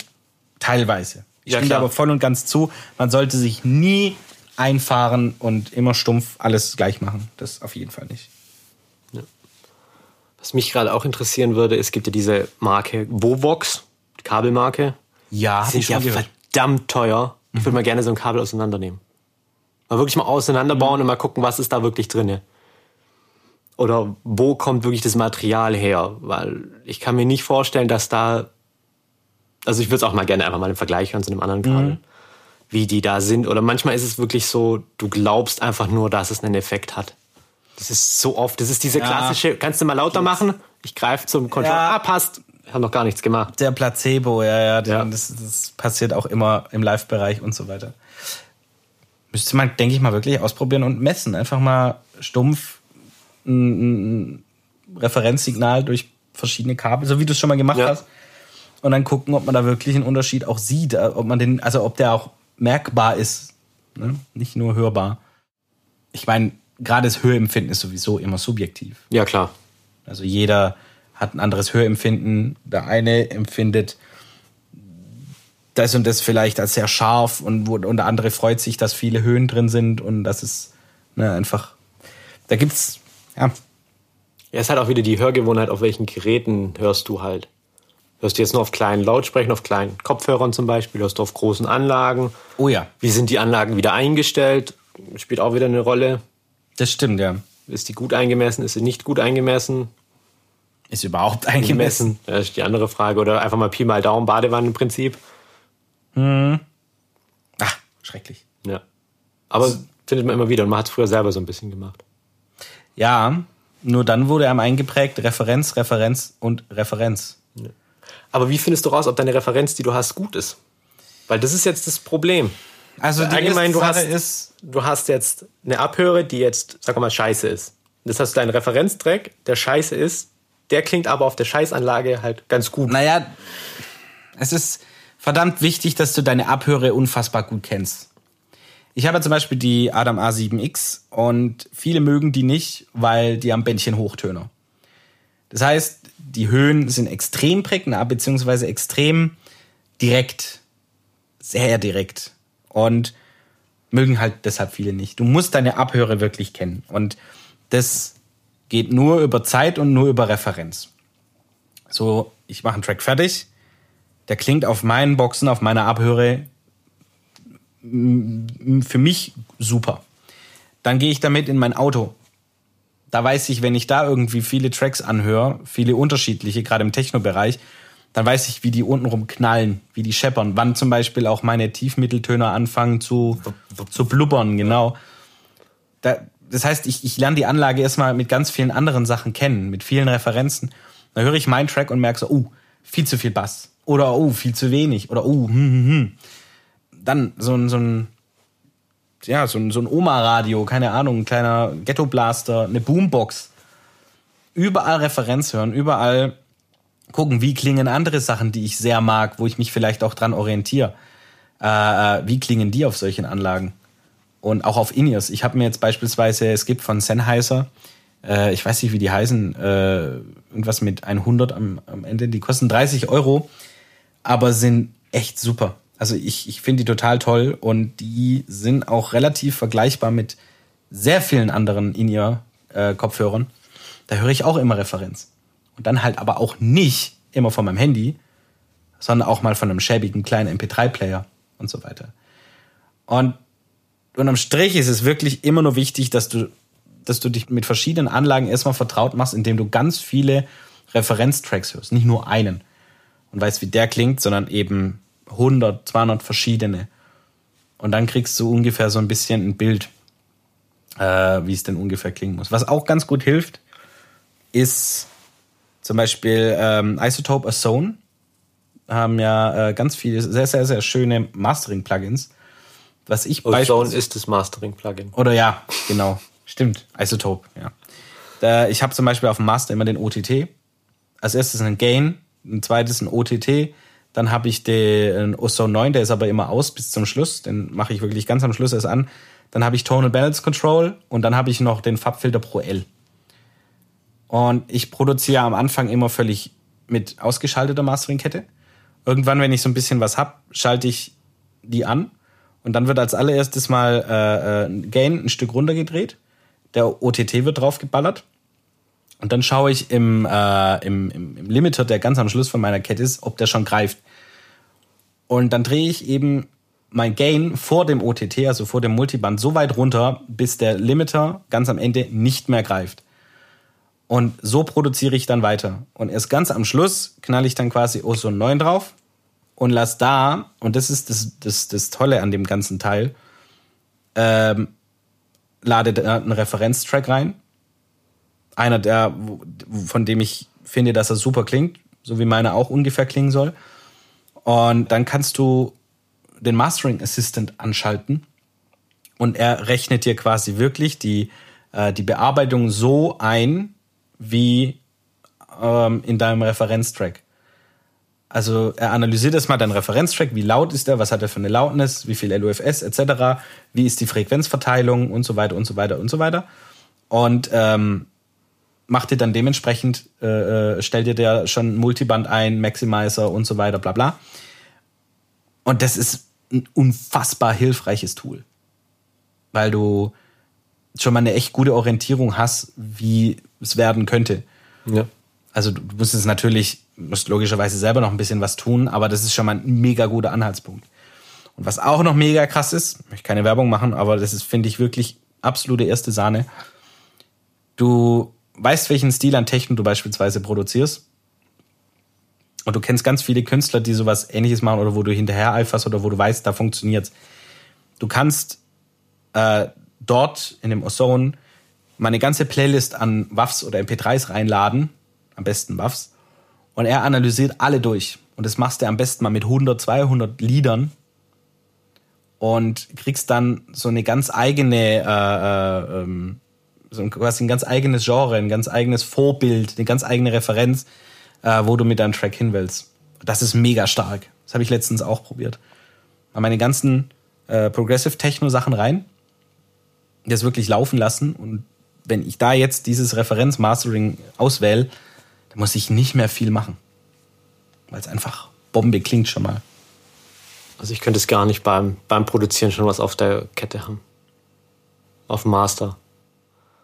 teilweise. Ich ja, stimme aber voll und ganz zu, man sollte sich nie einfahren und immer stumpf alles gleich machen. Das auf jeden Fall nicht. Was mich gerade auch interessieren würde, es gibt ja diese Marke Vovox, Kabelmarke. Ja, die sind ja gehört. verdammt teuer. Ich würde mhm. mal gerne so ein Kabel auseinandernehmen. Mal wirklich mal auseinanderbauen mhm. und mal gucken, was ist da wirklich drinne. Oder wo kommt wirklich das Material her? Weil ich kann mir nicht vorstellen, dass da, also ich würde es auch mal gerne einfach mal im Vergleich hören zu einem anderen Kabel, mhm. wie die da sind. Oder manchmal ist es wirklich so, du glaubst einfach nur, dass es einen Effekt hat. Das ist so oft. Das ist diese ja. klassische, kannst du mal lauter machen? Ich greife zum Controller. Ja. Ah, passt. Ich habe noch gar nichts gemacht. Der Placebo, ja, ja. ja. Das, das passiert auch immer im Live-Bereich und so weiter. Müsste man, denke ich mal, wirklich ausprobieren und messen. Einfach mal stumpf ein, ein Referenzsignal durch verschiedene Kabel, so wie du es schon mal gemacht hast. Und dann gucken, ob man da wirklich einen Unterschied auch sieht, äh, ob man den, also ob der auch merkbar ist, ne? nicht nur hörbar. Ich meine, gerade das Hörempfinden ist sowieso immer subjektiv. Ja, klar. Also jeder hat ein anderes Hörempfinden. Der eine empfindet das und das vielleicht als sehr scharf und, und der andere freut sich, dass viele Höhen drin sind und das ist ne, einfach. Da gibt's ja Ja, es hat auch wieder die Hörgewohnheit, auf welchen Geräten hörst du halt. Hörst du jetzt nur auf kleinen Lautsprechern, auf kleinen Kopfhörern zum Beispiel, hörst du auf großen Anlagen. oh ja, Wie sind die Anlagen wieder eingestellt? Spielt auch wieder eine Rolle. Das stimmt ja. Ist die gut eingemessen? Ist sie nicht gut eingemessen? Ist überhaupt eingemessen. Das ist die andere Frage. Oder einfach mal Pi mal Daumen, Badewannenprinzip. Ach, schrecklich. Ja. Aber findet man immer wieder. Und man hat es früher selber so ein bisschen gemacht. Ja, nur dann wurde einem eingeprägt Referenz, Referenz und Referenz. Aber wie findest du raus, ob deine Referenz, die du hast, gut ist? Weil das ist jetzt das Problem. Also die Allgemein, du hast- ist, Du hast jetzt eine Abhöre, die jetzt, sag mal, scheiße ist. Das heißt, dein Referenztrack, der scheiße ist, der klingt aber auf der Scheißanlage halt ganz gut. Naja, es ist verdammt wichtig, dass du deine Abhöre unfassbar gut kennst. Ich habe zum Beispiel die Adam A7X und viele mögen die nicht, weil die haben Bändchen Hochtöner. Das heißt, die Höhen sind extrem prägnant, beziehungsweise extrem direkt. Sehr direkt. Und mögen halt deshalb viele nicht. Du musst deine Abhöre wirklich kennen. Und das geht nur über Zeit und nur über Referenz. So, ich mache einen Track fertig. Der klingt auf meinen Boxen, auf meiner Abhöre für mich super. Dann gehe ich damit in mein Auto. Da weiß ich, wenn ich da irgendwie viele Tracks anhöre, viele unterschiedliche, gerade im Techno-Bereich, dann weiß ich, wie die untenrum knallen, wie die scheppern, wann zum Beispiel auch meine Tiefmitteltöner anfangen zu, zu blubbern, genau. Da, das heißt, ich, ich lerne die Anlage erstmal mit ganz vielen anderen Sachen kennen, mit vielen Referenzen. Dann höre ich meinen Track und merke so, oh, viel zu viel Bass. Oder oh, viel zu wenig. Oder oh, hm, hm, hm. Dann so ein, so ein, ja, so ein, so ein Oma-Radio, keine Ahnung, ein kleiner Ghetto-Blaster, eine Boombox. Überall Referenz hören, überall gucken, wie klingen andere Sachen, die ich sehr mag, wo ich mich vielleicht auch dran orientiere. Äh, äh, wie klingen die auf solchen Anlagen? Und auch auf In-Ears. Ich habe mir jetzt beispielsweise, es gibt von Sennheiser, äh, ich weiß nicht, wie die heißen, äh, irgendwas mit 100 am, am Ende, die kosten 30 Euro, aber sind echt super. Also ich, ich finde die total toll und die sind auch relativ vergleichbar mit sehr vielen anderen In-Ear-Kopfhörern. Da höre ich auch immer Referenz. Und dann halt aber auch nicht immer von meinem Handy, sondern auch mal von einem schäbigen kleinen MP3-Player und so weiter. Und unterm Strich ist es wirklich immer nur wichtig, dass du, dass du dich mit verschiedenen Anlagen erstmal vertraut machst, indem du ganz viele Referenztracks hörst. Nicht nur einen. Und weißt, wie der klingt, sondern eben 100, 200 verschiedene. Und dann kriegst du ungefähr so ein bisschen ein Bild, äh, wie es denn ungefähr klingen muss. Was auch ganz gut hilft, ist zum Beispiel ähm, Isotope Ozone. Haben ja äh, ganz viele sehr, sehr, sehr schöne Mastering-Plugins. Was ich Ozone beispielsweise ist das Mastering-Plugin. oder ja, genau. Stimmt. Isotope, ja. Da, ich habe zum Beispiel auf dem Master immer den OTT. Als erstes ein Gain, ein zweites ein OTT. Dann habe ich den Ozone 9, der ist aber immer aus bis zum Schluss. Den mache ich wirklich ganz am Schluss erst an. Dann habe ich Tonal Balance Control und dann habe ich noch den Farbfilter Pro L. Und ich produziere am Anfang immer völlig mit ausgeschalteter Mastering-Kette. Irgendwann, wenn ich so ein bisschen was hab, schalte ich die an und dann wird als allererstes mal äh, äh, Gain ein Stück runtergedreht. Der OTT wird draufgeballert. Und dann schaue ich im, äh, im, im Limiter, der ganz am Schluss von meiner Kette ist, ob der schon greift. Und dann drehe ich eben mein Gain vor dem OTT, also vor dem Multiband, so weit runter, bis der Limiter ganz am Ende nicht mehr greift. Und so produziere ich dann weiter. Und erst ganz am Schluss knall ich dann quasi Ozone 9 drauf und lass da, und das ist das, das, das Tolle an dem ganzen Teil, ähm, lade da einen Referenztrack rein. Einer, der, von dem ich finde, dass er super klingt, so wie meine auch ungefähr klingen soll. Und dann kannst du den Mastering Assistant anschalten und er rechnet dir quasi wirklich die, äh, die Bearbeitung so ein, wie ähm, in deinem Referenztrack. Also er analysiert erstmal deinen Referenztrack, wie laut ist er, was hat er für eine Lautness, wie viel LUFS etc., wie ist die Frequenzverteilung und so weiter und so weiter und so weiter. Und ähm, macht dir dann dementsprechend, äh, äh stellt dir der schon Multiband ein, Maximizer und so weiter, bla bla. Und das ist ein unfassbar hilfreiches Tool. Weil du schon mal eine echt gute Orientierung hast, wie es werden könnte. Ja. Also du musst es natürlich, musst logischerweise selber noch ein bisschen was tun, aber das ist schon mal ein mega guter Anhaltspunkt. Und was auch noch mega krass ist, ich möchte keine Werbung machen, aber das ist, finde ich, wirklich absolute erste Sahne. Du weißt, welchen Stil an Techno du beispielsweise produzierst. Und du kennst ganz viele Künstler, die sowas ähnliches machen oder wo du hinterher eiferst oder wo du weißt, da funktioniert's. Du kannst äh, dort in dem Ozone meine ganze Playlist an WAFs oder MP3s reinladen, am besten WAFs, und er analysiert alle durch. Und das machst du am besten mal mit 100, 200 Liedern und kriegst dann so eine ganz eigene, äh, äh, ähm, so quasi ein ganz eigenes Genre, ein ganz eigenes Vorbild, eine ganz eigene Referenz, äh, wo du mit deinem Track hin willst. Das ist mega stark. Das habe ich letztens auch probiert. Mal meine ganzen äh, Progressive Techno Sachen rein das wirklich laufen lassen. Und wenn ich da jetzt dieses Referenz-Mastering auswähle, dann muss ich nicht mehr viel machen. Weil es einfach Bombe klingt schon mal. Also ich könnte es gar nicht beim, beim Produzieren schon was auf der Kette haben. Auf dem Master.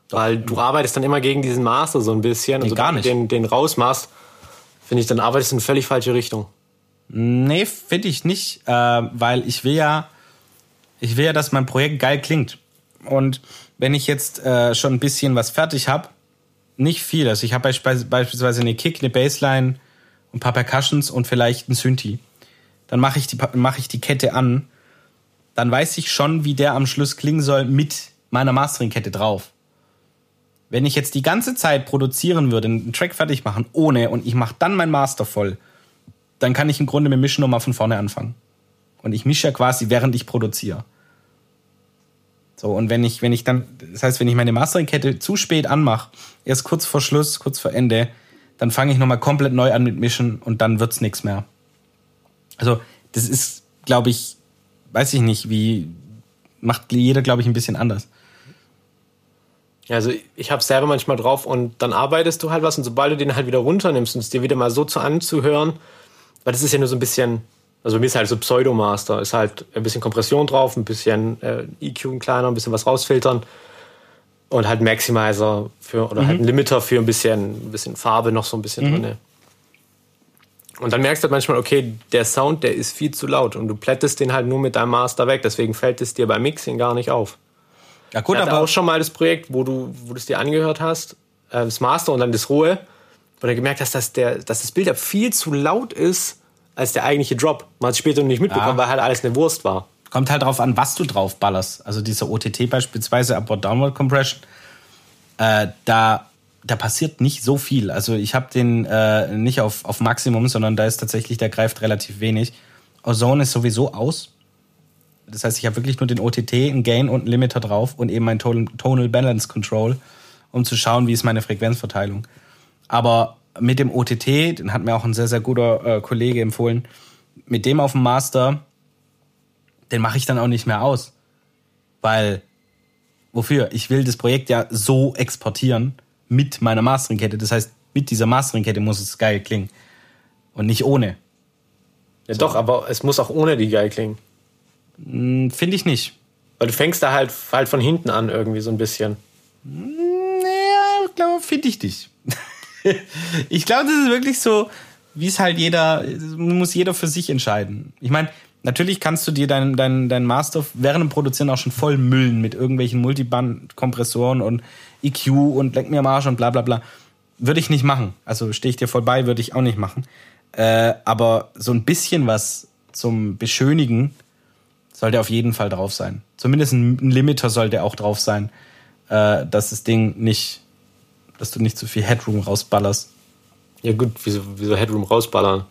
Doch. Weil du arbeitest dann immer gegen diesen Master so ein bisschen. Nee, also gar nicht. Den, den rausmachst, finde ich, dann arbeitest du in völlig falsche Richtung. Nee, finde ich nicht, äh, weil ich will ja, ich will ja, dass mein Projekt geil klingt. Und wenn ich jetzt äh, schon ein bisschen was fertig habe, nicht viel. Also ich habe beispielsweise eine Kick, eine Bassline, ein paar Percussions und vielleicht ein Synthi. Dann mache ich, die, mach ich die Kette an. Dann weiß ich schon, wie der am Schluss klingen soll mit meiner Mastering-Kette drauf. Wenn ich jetzt die ganze Zeit produzieren würde, einen Track fertig machen, ohne und ich mache dann mein Master voll, dann kann ich im Grunde mit Mischen nochmal von vorne anfangen. Und ich mische ja quasi, während ich produziere. So, und wenn ich, wenn ich dann, das heißt, wenn ich meine Mastering-Kette zu spät anmache, erst kurz vor Schluss, kurz vor Ende, dann fange ich nochmal komplett neu an mit Mischen und dann wird's nichts mehr. Also, das ist, glaube ich, weiß ich nicht, wie, macht jeder, glaube ich, ein bisschen anders. Ja, also ich habe selber manchmal drauf und dann arbeitest du halt was und sobald du den halt wieder runternimmst und es dir wieder mal so zu anzuhören, weil das ist ja nur so ein bisschen also bei mir ist halt so Pseudomaster, ist halt ein bisschen Kompression drauf, ein bisschen äh, EQ kleiner, ein bisschen was rausfiltern und halt Maximizer für oder halt mhm. halt ein Limiter für ein bisschen, ein bisschen Farbe noch so ein bisschen mhm. drin. Und dann merkst du halt manchmal, okay, der Sound, der ist viel zu laut und du plättest den halt nur mit deinem Master weg, deswegen fällt es dir beim Mixing gar nicht auf. Ja gut, ich hatte aber auch schon mal das Projekt, wo du, wo du es dir angehört hast, äh, das Master und dann das Rohe, wo du gemerkt hast, dass, der, dass das Bild viel zu laut ist als der eigentliche Drop. Man hat es später noch nicht mitbekommen, ja. weil halt alles eine Wurst war. Kommt halt drauf an, was du drauf ballerst. Also dieser OTT beispielsweise, Upward-Downward Compression, äh, da, da passiert nicht so viel. Also ich habe den äh, nicht auf, auf Maximum, sondern da ist tatsächlich, der greift relativ wenig. Ozone ist sowieso aus. Das heißt, ich habe wirklich nur den OTT, einen Gain und einen Limiter drauf und eben mein Tonal Balance Control, um zu schauen, wie ist meine Frequenzverteilung. Aber mit dem OTT, den hat mir auch ein sehr, sehr guter äh, Kollege empfohlen, mit dem auf dem Master, den mache ich dann auch nicht mehr aus. Weil, wofür? Ich will das Projekt ja so exportieren mit meiner Masteringkette. Das heißt, mit dieser Masteringkette muss es geil klingen. Und nicht ohne. Ja, so. doch, aber es muss auch ohne die geil klingen. Hm, Finde ich nicht. Weil du fängst da halt, halt von hinten an irgendwie so ein bisschen. Naja, glaube, finde ich nicht. (laughs) (laughs) ich glaube, das ist wirklich so, wie es halt jeder, muss jeder für sich entscheiden. Ich meine, natürlich kannst du dir deinen dein, dein Master während dem Produzieren auch schon voll müllen mit irgendwelchen Multiband-Kompressoren und EQ und Leck mir Marsch und bla bla bla. Würde ich nicht machen. Also stehe ich dir voll bei, würde ich auch nicht machen. Äh, aber so ein bisschen was zum Beschönigen sollte auf jeden Fall drauf sein. Zumindest ein, ein Limiter sollte auch drauf sein, äh, dass das Ding nicht dass du nicht zu viel Headroom rausballerst. Ja gut, wieso, wieso Headroom rausballern?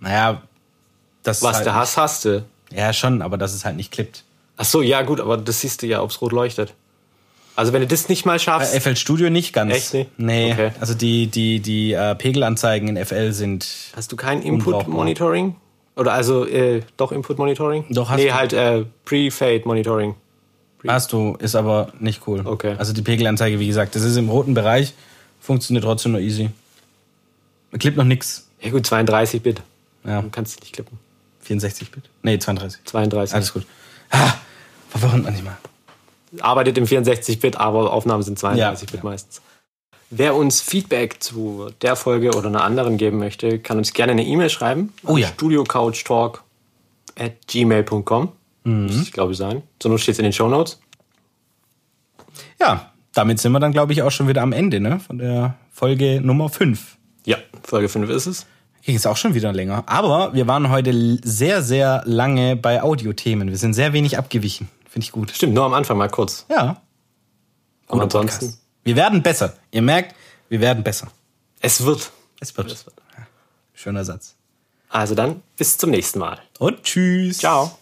Naja, das Was halt der Hass hast du. Ja, schon, aber dass es halt nicht klippt. Ach so, ja gut, aber das siehst du ja, ob es rot leuchtet. Also wenn du das nicht mal schaffst, FL Studio nicht ganz. Echt nicht? Nee, Okay. also die, die, die äh, Pegelanzeigen in FL sind. hast du kein. Input-Monitoring? Oder also äh, doch Input-Monitoring? Doch, hast Nee, du. halt äh, Pre-Fade-Monitoring. Hast du, ist aber nicht cool. Okay. Also die Pegelanzeige, wie gesagt, das ist im roten Bereich, funktioniert trotzdem nur easy. Klippt noch nix. Ja gut, 32-Bit. Ja, Du kannst nicht klippen. 64-Bit. Nee, 32. 32. Alles gut. Ah, verwirrend manchmal. arbeitet im 64-Bit, aber Aufnahmen sind 32-Bit Ja, ja. meistens. Wer uns Feedback zu der Folge oder einer anderen geben möchte, kann uns gerne eine E-Mail schreiben. Oh ja. studiocouchtalk at gmail.com. Mhm. Muss ich glaube sein. So nur steht es in den Shownotes. Ja, damit sind wir dann, glaube ich, auch schon wieder am Ende, ne? Von der Folge Nummer 5. Ja, Folge 5 ist es. Ging jetzt auch schon wieder länger. Aber wir waren heute sehr, sehr lange bei Audiothemen. Wir sind sehr wenig abgewichen. Finde ich gut. Stimmt, nur am Anfang mal kurz. Ja. Aber Guter ansonsten, Podcast. Wir werden besser. Ihr merkt, wir werden besser. es wird. Es wird. Ja. Schöner Satz. Also dann, bis zum nächsten Mal. Und tschüss. Ciao.